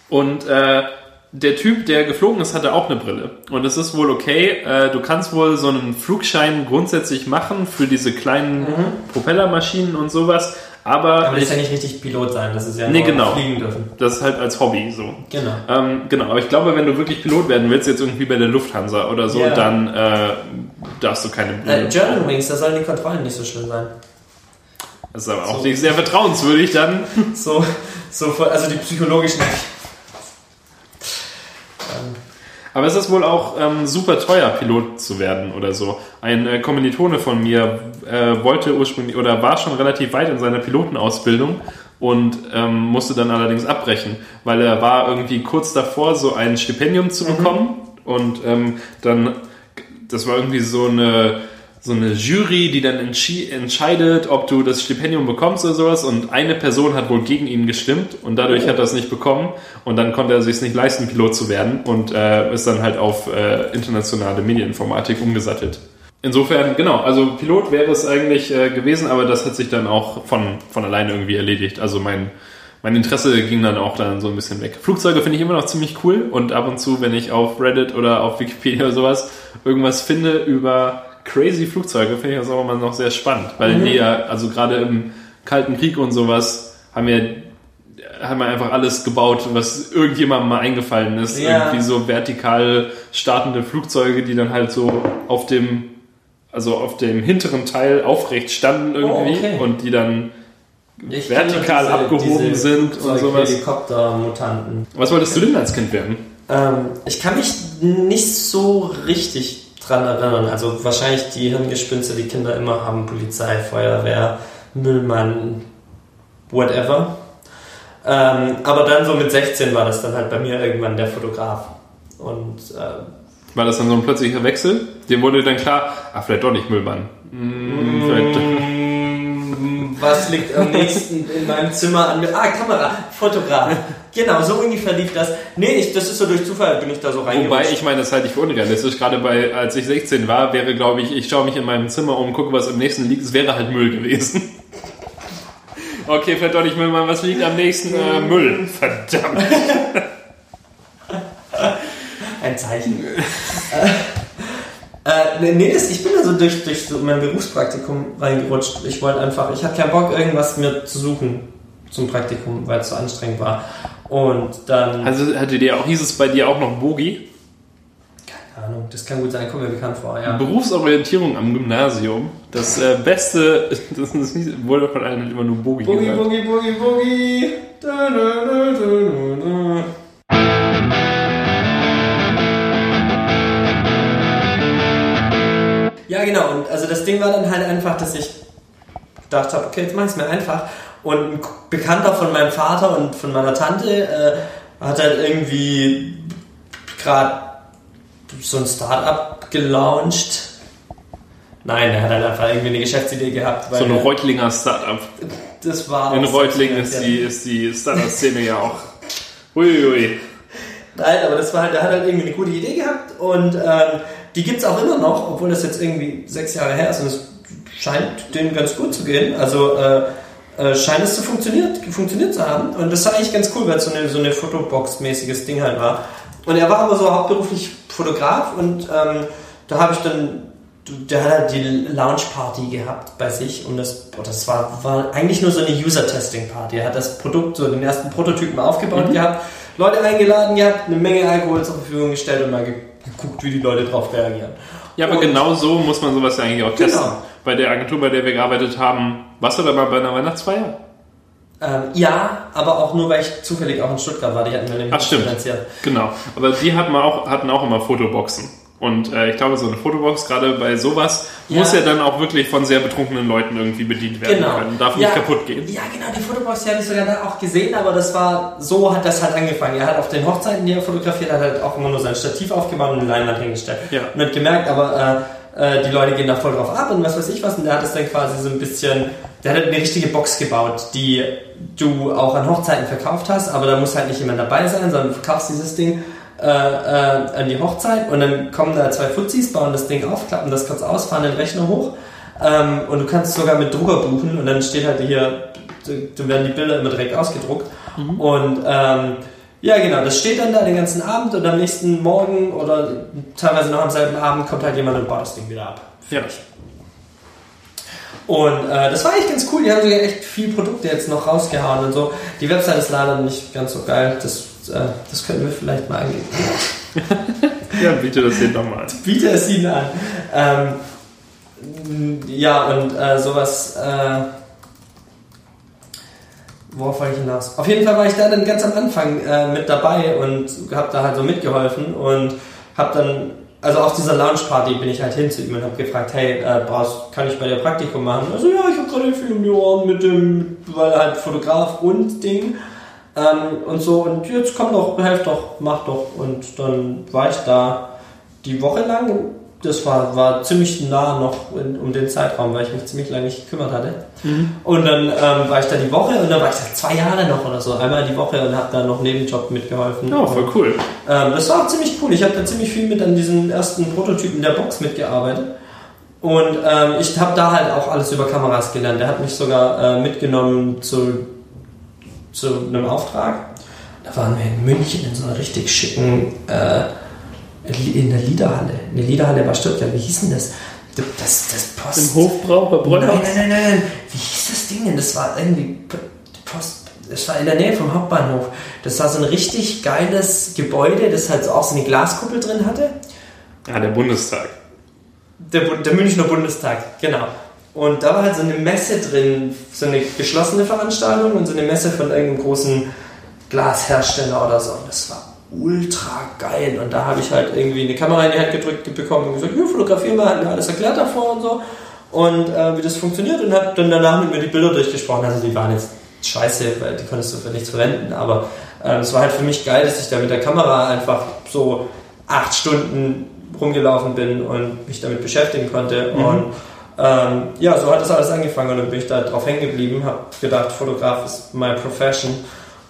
und äh, der Typ, der geflogen ist, hatte auch eine Brille. Und es ist wohl okay. Äh, du kannst wohl so einen Flugschein grundsätzlich machen für diese kleinen Propellermaschinen und sowas. Aber, Aber das ist ja nicht richtig Pilot sein, das ist ja Nee, nur genau. fliegen dürfen. das ist halt als Hobby so. Genau. Ähm, genau, aber ich glaube, wenn du wirklich Pilot werden willst, jetzt irgendwie bei der Lufthansa oder so, Ja. dann äh, darfst du keine Brille. Äh, German Wings, da sollen die Kontrollen nicht so schlimm sein. das ist aber auch so. nicht sehr vertrauenswürdig dann. So, so, also die psychologischen. Aber es ist wohl auch ähm, super teuer, Pilot zu werden oder so. Ein äh, Kommilitone von mir äh, wollte ursprünglich oder war schon relativ weit in seiner Pilotenausbildung und ähm, musste dann allerdings abbrechen, weil er war irgendwie kurz davor, so ein Stipendium zu bekommen und ähm, dann, das war irgendwie so eine so eine Jury, die dann entscheidet, ob du das Stipendium bekommst oder sowas. Und eine Person hat wohl gegen ihn gestimmt und dadurch hat er es nicht bekommen. Und dann konnte er sich nicht leisten, Pilot zu werden und äh, ist dann halt auf äh, internationale Medieninformatik umgesattelt. Insofern, genau, also Pilot wäre es eigentlich äh, gewesen, aber das hat sich dann auch von, von alleine irgendwie erledigt. Also mein, mein Interesse ging dann auch dann so ein bisschen weg. Flugzeuge finde ich immer noch ziemlich cool und ab und zu, wenn ich auf Reddit oder auf Wikipedia oder sowas irgendwas finde über crazy Flugzeuge, finde ich das auch immer noch sehr spannend, weil die ja, also gerade im Kalten Krieg und sowas, haben ja haben wir einfach alles gebaut, was irgendjemandem mal eingefallen ist. Ja. Irgendwie so vertikal startende Flugzeuge, die dann halt so auf dem, also auf dem hinteren Teil aufrecht standen irgendwie Oh, okay. und die dann Ich vertikal diese- abgehoben diese sind und sowas. Helikoptermutanten. Was wolltest du denn als Kind werden? Ähm, ich kann mich nicht so richtig dran erinnern. Also wahrscheinlich die Hirngespinste, die Kinder immer haben. Polizei, Feuerwehr, Müllmann, whatever. Ähm, aber dann so mit 16 war das dann halt bei mir irgendwann der Fotograf. Und ähm, War das dann so ein plötzlicher Wechsel? Dem wurde dann klar, ah, vielleicht doch nicht Müllmann. Hm, vielleicht, Mm, Was liegt am nächsten in meinem Zimmer an mir? Ah, Kamera, Fotograf. Genau, so ungefähr lief das. Nee, ich, das ist so durch Zufall, bin ich da so reingerutscht. Wobei, ich meine, das halte ich für unrealistisch. Gerade bei, als ich 16 war, wäre, glaube ich, ich schaue mich in meinem Zimmer um, gucke, was am nächsten liegt. Es wäre halt Müll gewesen. Okay, vielleicht doch nicht Müllmann. Was liegt am nächsten? Äh, Müll. Verdammt. Ein Zeichen. äh, nee, das, ich bin da so durch, durch so mein Berufspraktikum reingerutscht. Ich wollte einfach, ich hatte keinen Bock, irgendwas mir zu suchen zum Praktikum, weil es so anstrengend war. Und dann, Also hatte dir auch, hieß es bei dir auch noch Bogi? keine Ahnung, das kann gut sein, kommt mir bekannt vor, ja. Berufsorientierung am Gymnasium. Das äh, Beste, das nicht, wurde von allen immer nur Bogi, Boogie, gesagt. Boogie, Boogie, Boogie. Da, Ja, genau. Und also das Ding war dann halt einfach, dass ich gedacht habe, okay, jetzt mach ich es mir einfach. Und ein Bekannter von meinem Vater und von meiner Tante äh, hat halt irgendwie gerade so ein Start-up gelauncht. Nein, er hat halt einfach irgendwie eine Geschäftsidee gehabt. So ein Reutlinger Startup. das war In Reutlingen ist die, ist die Startup-Szene ja auch. Uiui. Nein, aber das war halt, er hat halt irgendwie eine gute Idee gehabt und ähm, die gibt's auch immer noch, obwohl das jetzt irgendwie sechs Jahre her ist und es scheint denen ganz gut zu gehen. Also äh, äh, scheint es zu funktioniert, funktioniert zu haben. Und das war eigentlich ganz cool, weil es so eine, so eine Fotobox-mäßiges Ding halt war. Und er war aber so hauptberuflich Fotograf und ähm, da habe ich dann, der hat halt die Launch-Party gehabt bei sich und das, boah, das war, war eigentlich nur so eine User-Testing-Party. Er hat das Produkt, so den ersten Prototypen aufgebaut gehabt, Leute eingeladen gehabt, eine Menge Alkohol zur Verfügung gestellt und mal ge geguckt, wie die Leute drauf reagieren. Ja, aber Und- genau so muss man sowas ja eigentlich auch Genau. testen. Bei der Agentur, bei der wir gearbeitet haben, warst du da mal bei einer Weihnachtsfeier? Ähm, ja, aber auch nur, weil ich zufällig auch in Stuttgart war, die hatten wir nämlich Ach, stimmt. finanziert. Genau. Aber die hatten auch, hatten auch immer Fotoboxen. Und äh, ich glaube, so eine Fotobox, gerade bei sowas, Ja. muss ja dann auch wirklich von sehr betrunkenen Leuten irgendwie bedient werden Genau. können. Darf Ja. nicht kaputt gehen. Ja, genau, die Fotobox, die habe ich sogar da auch gesehen, aber das war, so hat das halt angefangen. Er hat auf den Hochzeiten, die er fotografiert hat, halt auch immer nur sein Stativ aufgebaut und eine Leinwand hingestellt. Ja. Und hat gemerkt, aber äh, äh, die Leute gehen da voll drauf ab und was weiß ich was. Und der hat es dann quasi so ein bisschen, der hat halt eine richtige Box gebaut, die du auch an Hochzeiten verkauft hast, aber da muss halt nicht jemand dabei sein, sondern du verkaufst dieses Ding äh, äh, an die Hochzeit und dann kommen da zwei Fuzis, bauen das Ding auf, klappen das kurz aus, fahren den Rechner hoch ähm, und du kannst sogar mit Drucker buchen und dann steht halt hier, dann werden die Bilder immer direkt ausgedruckt und ähm, Ja, genau, das steht dann da den ganzen Abend und am nächsten Morgen oder teilweise noch am selben Abend kommt halt jemand und baut das Ding wieder ab. Ja. Und äh, das war echt ganz cool. Die haben sogar echt viel Produkte jetzt noch rausgehauen und so. Die Website ist leider nicht ganz so geil. Das, das könnten wir vielleicht mal angehen. Ja, biete das hier nochmal an. Biete es ihnen an. Ähm, ja, und äh, sowas. Äh, worauf wollte ich hinaus? Auf jeden Fall war ich da dann ganz am Anfang äh, mit dabei und habe da halt so mitgeholfen und habe dann, also auf dieser Launchparty bin ich halt hin zu ihm und habe gefragt, hey, äh, brauchst, kann ich bei dir Praktikum machen? Also ja, ich habe gerade viel die Ohren mit dem, weil halt Fotograf und Ding. Ähm, und so, und jetzt komm doch, helf doch, mach doch. Und dann war ich da die Woche lang. Das war, war ziemlich nah noch in, um den Zeitraum, weil ich mich ziemlich lange nicht gekümmert hatte. Und dann ähm, war ich da die Woche und dann war ich da zwei Jahre noch oder so, einmal die Woche und habe da noch Nebenjob mitgeholfen. Oh, voll cool. Ähm, das war auch ziemlich cool. Ich habe da ziemlich viel mit an diesen ersten Prototypen der Box mitgearbeitet. Und ähm, ich habe da halt auch alles über Kameras gelernt. Der hat mich sogar äh, mitgenommen zu, zu einem Auftrag. Da waren wir in München in so einer richtig schicken, äh, in der Liederhalle. In der Liederhalle bei Stuttgart. Wie hieß denn das? Das, das Post. Im Hofbraucher Nein, nein, nein, nein, nein. Wie hieß das Ding denn? Das war irgendwie Post. Das war in der Nähe vom Hauptbahnhof. Das war so ein richtig geiles Gebäude, das halt auch so eine Glaskuppel drin hatte. Ja, der Bundestag. Der, Bu- der Münchner Bundestag, genau. Und da war halt so eine Messe drin, so eine geschlossene Veranstaltung und so eine Messe von irgendeinem großen Glashersteller oder so. Und das war ultra geil. Und da habe ich halt irgendwie eine Kamera in die Hand gedrückt bekommen und gesagt, ja, fotografier mal, hat mir alles erklärt davor und so. Und äh, wie das funktioniert und habe dann danach mit mir die Bilder durchgesprochen. Also die waren jetzt scheiße, weil die konntest du für nichts verwenden. Aber äh, es war halt für mich geil, dass ich da mit der Kamera einfach so acht Stunden rumgelaufen bin und mich damit beschäftigen konnte. Und ähm, ja, so hat das alles angefangen und dann bin ich da drauf hängen geblieben, habe gedacht, Fotograf ist my profession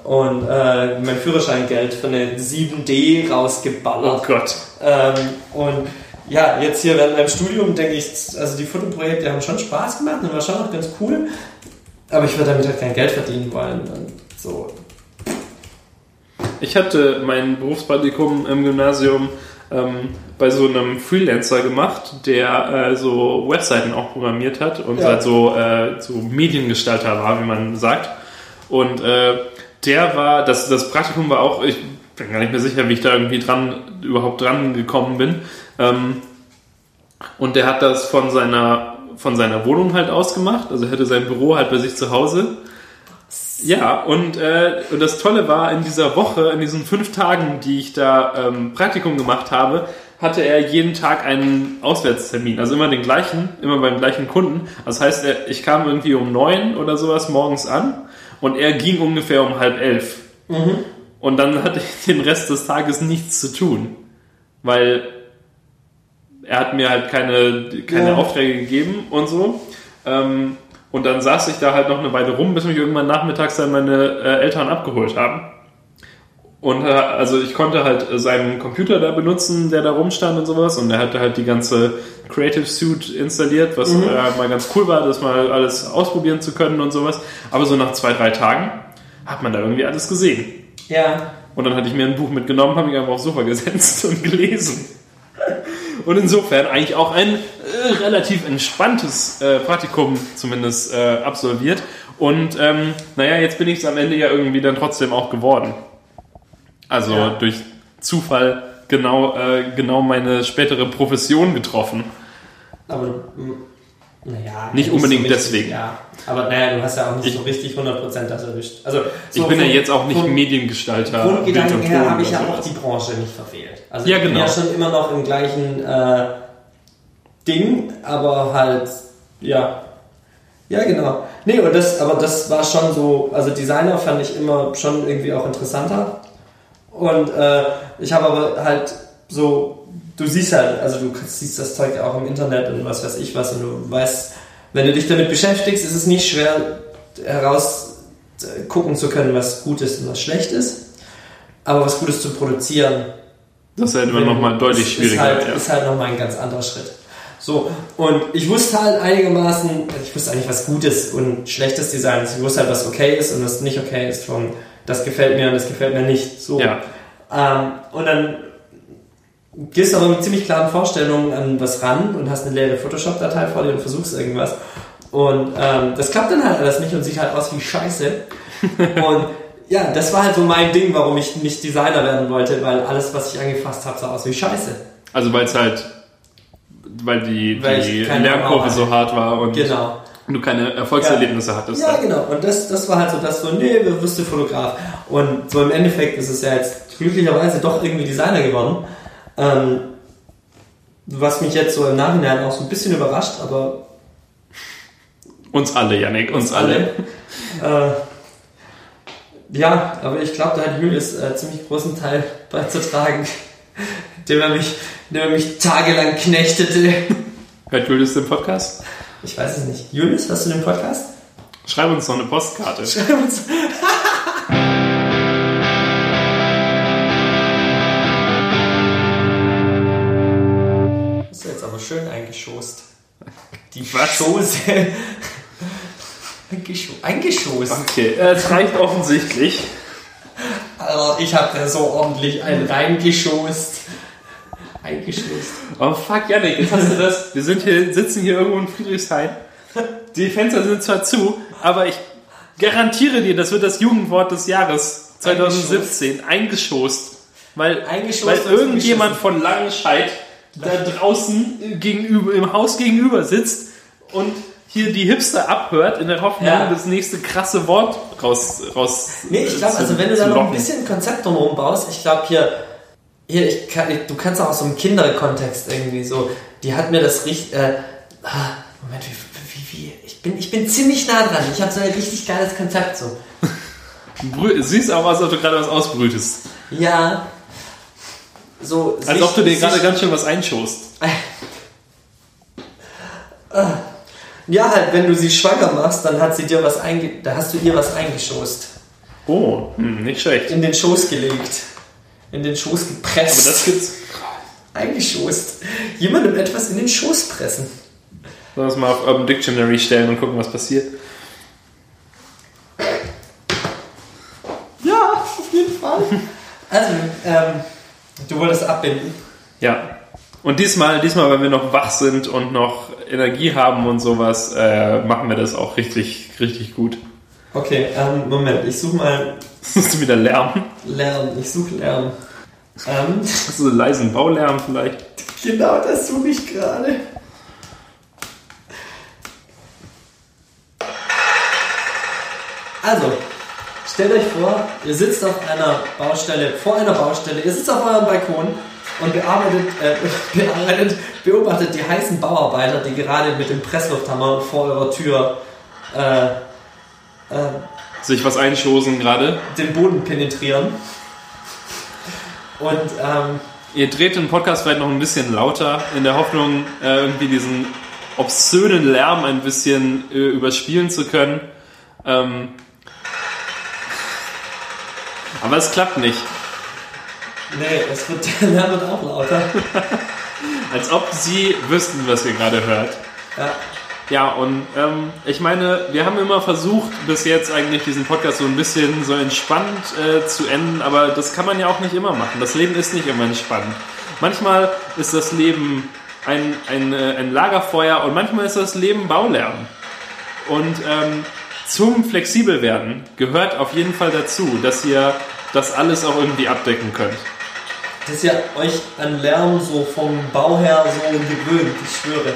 und äh, mein Führerscheingeld für eine 7D Oh rausgeballert. Gott. Ähm, und ja, jetzt hier während meinem Studium denke ich, also die Fotoprojekte haben schon Spaß gemacht und war schon auch ganz cool, aber ich würde damit halt kein Geld verdienen wollen. So. Ich hatte mein Berufspraktikum im Gymnasium ähm, bei so einem Freelancer gemacht, der äh, so Webseiten auch programmiert hat und Ja. halt so, äh, so Mediengestalter war, wie man sagt. Und äh, der war, das, das Praktikum war auch, ich bin gar nicht mehr sicher, wie ich da irgendwie dran, überhaupt dran gekommen bin. Ähm, und der hat das von seiner, von seiner Wohnung halt ausgemacht, also er hatte sein Büro halt bei sich zu Hause. Ja, und, äh, und das Tolle war, in dieser Woche, in diesen fünf Tagen, die ich da ähm, Praktikum gemacht habe, hatte er jeden Tag einen Auswärtstermin. Also immer den gleichen, immer beim gleichen Kunden. Das heißt, er, ich kam irgendwie um neun oder sowas morgens an und er ging ungefähr um halb elf. Und dann hatte ich den Rest des Tages nichts zu tun. Weil er hat mir halt keine, keine Ja. Aufträge gegeben und so. Ähm, und dann saß ich da halt noch eine Weile rum, bis mich irgendwann nachmittags dann meine äh, Eltern abgeholt haben. Und äh, also ich konnte halt seinen Computer da benutzen, der da rumstand und sowas. Und er hatte halt die ganze Creative Suite installiert, was Mhm. äh, mal ganz cool war, das mal alles ausprobieren zu können und sowas. Aber so nach zwei, drei Tagen hat man da irgendwie alles gesehen. Ja, Und dann hatte ich mir ein Buch mitgenommen, habe mich einfach aufs Sofa gesetzt und gelesen. Und insofern eigentlich auch ein äh, relativ entspanntes äh, Praktikum zumindest äh, absolviert. Und ähm, naja, jetzt bin ich es am Ende ja irgendwie dann trotzdem auch geworden. Also Ja. durch Zufall genau, äh, genau meine spätere Profession getroffen. aber naja. Nicht so unbedingt richtig, deswegen. Ja, aber naja, du hast ja auch nicht Ich- so richtig 100% das erwischt. Also, ich so bin ja vom- jetzt auch nicht vom Mediengestalter. Bild und her habe ich ja auch die Branche nicht verfehlt. Also Ja, ich bin genau. ja schon immer noch im gleichen äh, Ding, aber halt, ja. Ja, genau. Nee, und das, aber das war schon so, also Designer fand ich immer schon irgendwie auch interessanter. Und äh, ich habe aber halt so, du siehst halt, also du siehst das Zeug auch im Internet und was weiß ich was und du weißt, wenn du dich damit beschäftigst, ist es nicht schwer heraus äh, gucken zu können, was gut ist und was schlecht ist. Aber was Gutes zu produzieren, Das ist halt immer noch mal deutlich schwieriger. Ist halt, ja. ist halt nochmal ein ganz anderer Schritt. So, und ich wusste halt einigermaßen, ich wusste eigentlich, was Gutes und schlechtes Design ist. Ich wusste halt, was okay ist und was nicht okay ist vom das gefällt mir und das gefällt mir nicht. So. Ja. Ähm, und dann gehst aber mit ziemlich klaren Vorstellungen an was ran und hast eine leere Photoshop-Datei vor dir und versuchst irgendwas. Und ähm, das klappt dann halt alles nicht und sieht halt aus wie Scheiße. und ja, das war halt so mein Ding, warum ich nicht Designer werden wollte, weil alles, was ich angefasst habe, sah aus wie Scheiße. Also weil es halt, weil die, Weil die Lernkurve so hart war und Genau. du keine Erfolgserlebnisse hattest. Ja, genau. Und das, das war halt so das so, nee, du wirst du Fotograf. Und so im Endeffekt ist es ja jetzt glücklicherweise doch irgendwie Designer geworden. Ähm, was mich jetzt so im Nachhinein auch so ein bisschen überrascht, aber Uns alle, Yannick, uns alle. äh, ja, aber ich glaube, da hat Julius äh, ziemlich großen Teil beizutragen, dem er mich, dem er mich tagelang knechtete. Hört Julius den Podcast? Ich weiß es nicht. Julius, hast du den Podcast? Schreib uns noch eine Postkarte. Schreib uns. Die Was? Schoße. Eingescho eingeschoßt. Okay, äh, es reicht offensichtlich. Also ich habe da so ordentlich einen reingeschoßt. Eingeschoßt. Oh fuck, Yannick, jetzt hast du das. Wir sind hier, sitzen hier irgendwo in Friedrichshain. Die Fenster sind zwar zu, aber ich garantiere dir, das wird das Jugendwort des Jahres 2017 eingeschoßt. Weil, Eingeschoßt weil irgendjemand von Langenscheid da draußen gegenüber, im Haus gegenüber sitzt und hier die Hipster abhört, in der Hoffnung, Ja. das nächste krasse Wort raus, raus Nee, ich glaube, zu- also wenn du da noch ein bisschen Konzept drumherum baust, ich glaube hier, hier ich kann, ich, du kannst auch aus so einem Kinderkontext irgendwie so, die hat mir das richtig, äh, ah, Moment, wie, wie, wie, ich bin, ich bin ziemlich nah dran, ich habe so ein richtig geiles Konzept so. Siehst aber, als ob du gerade was ausbrütest. Ja, so. Als ob du dir gerade ganz schön was einschost. Ja, halt, wenn du sie schwanger machst, dann hat sie dir was einge, da hast du ihr was eingeschoßt, Oh, hm, nicht schlecht. in den Schoß gelegt, in den Schoß gepresst. Aber das gibt's. eingeschoßt. Jemandem etwas in den Schoß pressen. Sollen wir es mal auf Urban Dictionary stellen und gucken, was passiert? Ja, auf jeden Fall. Also, ähm, du wolltest abbinden. Ja. Und diesmal, diesmal, wenn wir noch wach sind und noch Energie haben und sowas, äh, machen wir das auch richtig, richtig gut. Okay, ähm, Moment, ich suche mal Das ist wieder Lärm. Lärm. Ich suche Lärm. Ähm, Hast du so leisen Baulärm vielleicht? genau das suche ich gerade. Also, stellt euch vor, ihr sitzt auf einer Baustelle, vor einer Baustelle, ihr sitzt auf eurem Balkon und bearbeitet, äh, bearbeitet, beobachtet die heißen Bauarbeiter, die gerade mit dem Presslufthammer vor eurer Tür äh, äh, Sich was einschosen gerade. den Boden penetrieren. Und ähm, Ihr dreht den Podcast vielleicht noch ein bisschen lauter, in der Hoffnung, äh, irgendwie diesen obszönen Lärm ein bisschen äh, überspielen zu können. Ähm, aber es klappt nicht. nee, es wird, der Lärm wird auch lauter. Als ob sie wüssten, was ihr gerade hört. Ja. Ja, und ähm, ich meine, wir haben immer versucht, bis jetzt eigentlich diesen Podcast so ein bisschen so entspannt äh, zu enden, aber das kann man ja auch nicht immer machen. Das Leben ist nicht immer entspannt. Manchmal ist das Leben ein, ein, äh, ein Lagerfeuer und manchmal ist das Leben Baulärm. Und ähm, zum flexibel werden gehört auf jeden Fall dazu, dass ihr das alles auch irgendwie abdecken könnt. Das ist ja euch an Lärm so vom Bau her so gewöhnt, ich schwöre.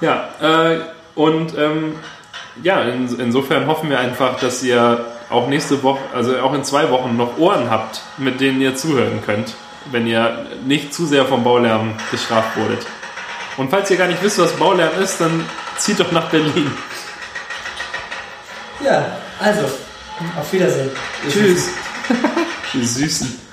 Ja, äh, und ähm, ja, in, insofern hoffen wir einfach, dass ihr auch nächste Woche, also auch in zwei Wochen noch Ohren habt, mit denen ihr zuhören könnt, wenn ihr nicht zu sehr vom Baulärm gestraft wurdet. Und falls ihr gar nicht wisst, was Baulärm ist, dann zieht doch nach Berlin. Ja, also, auf Wiedersehen. Tschüss. Die Süßen.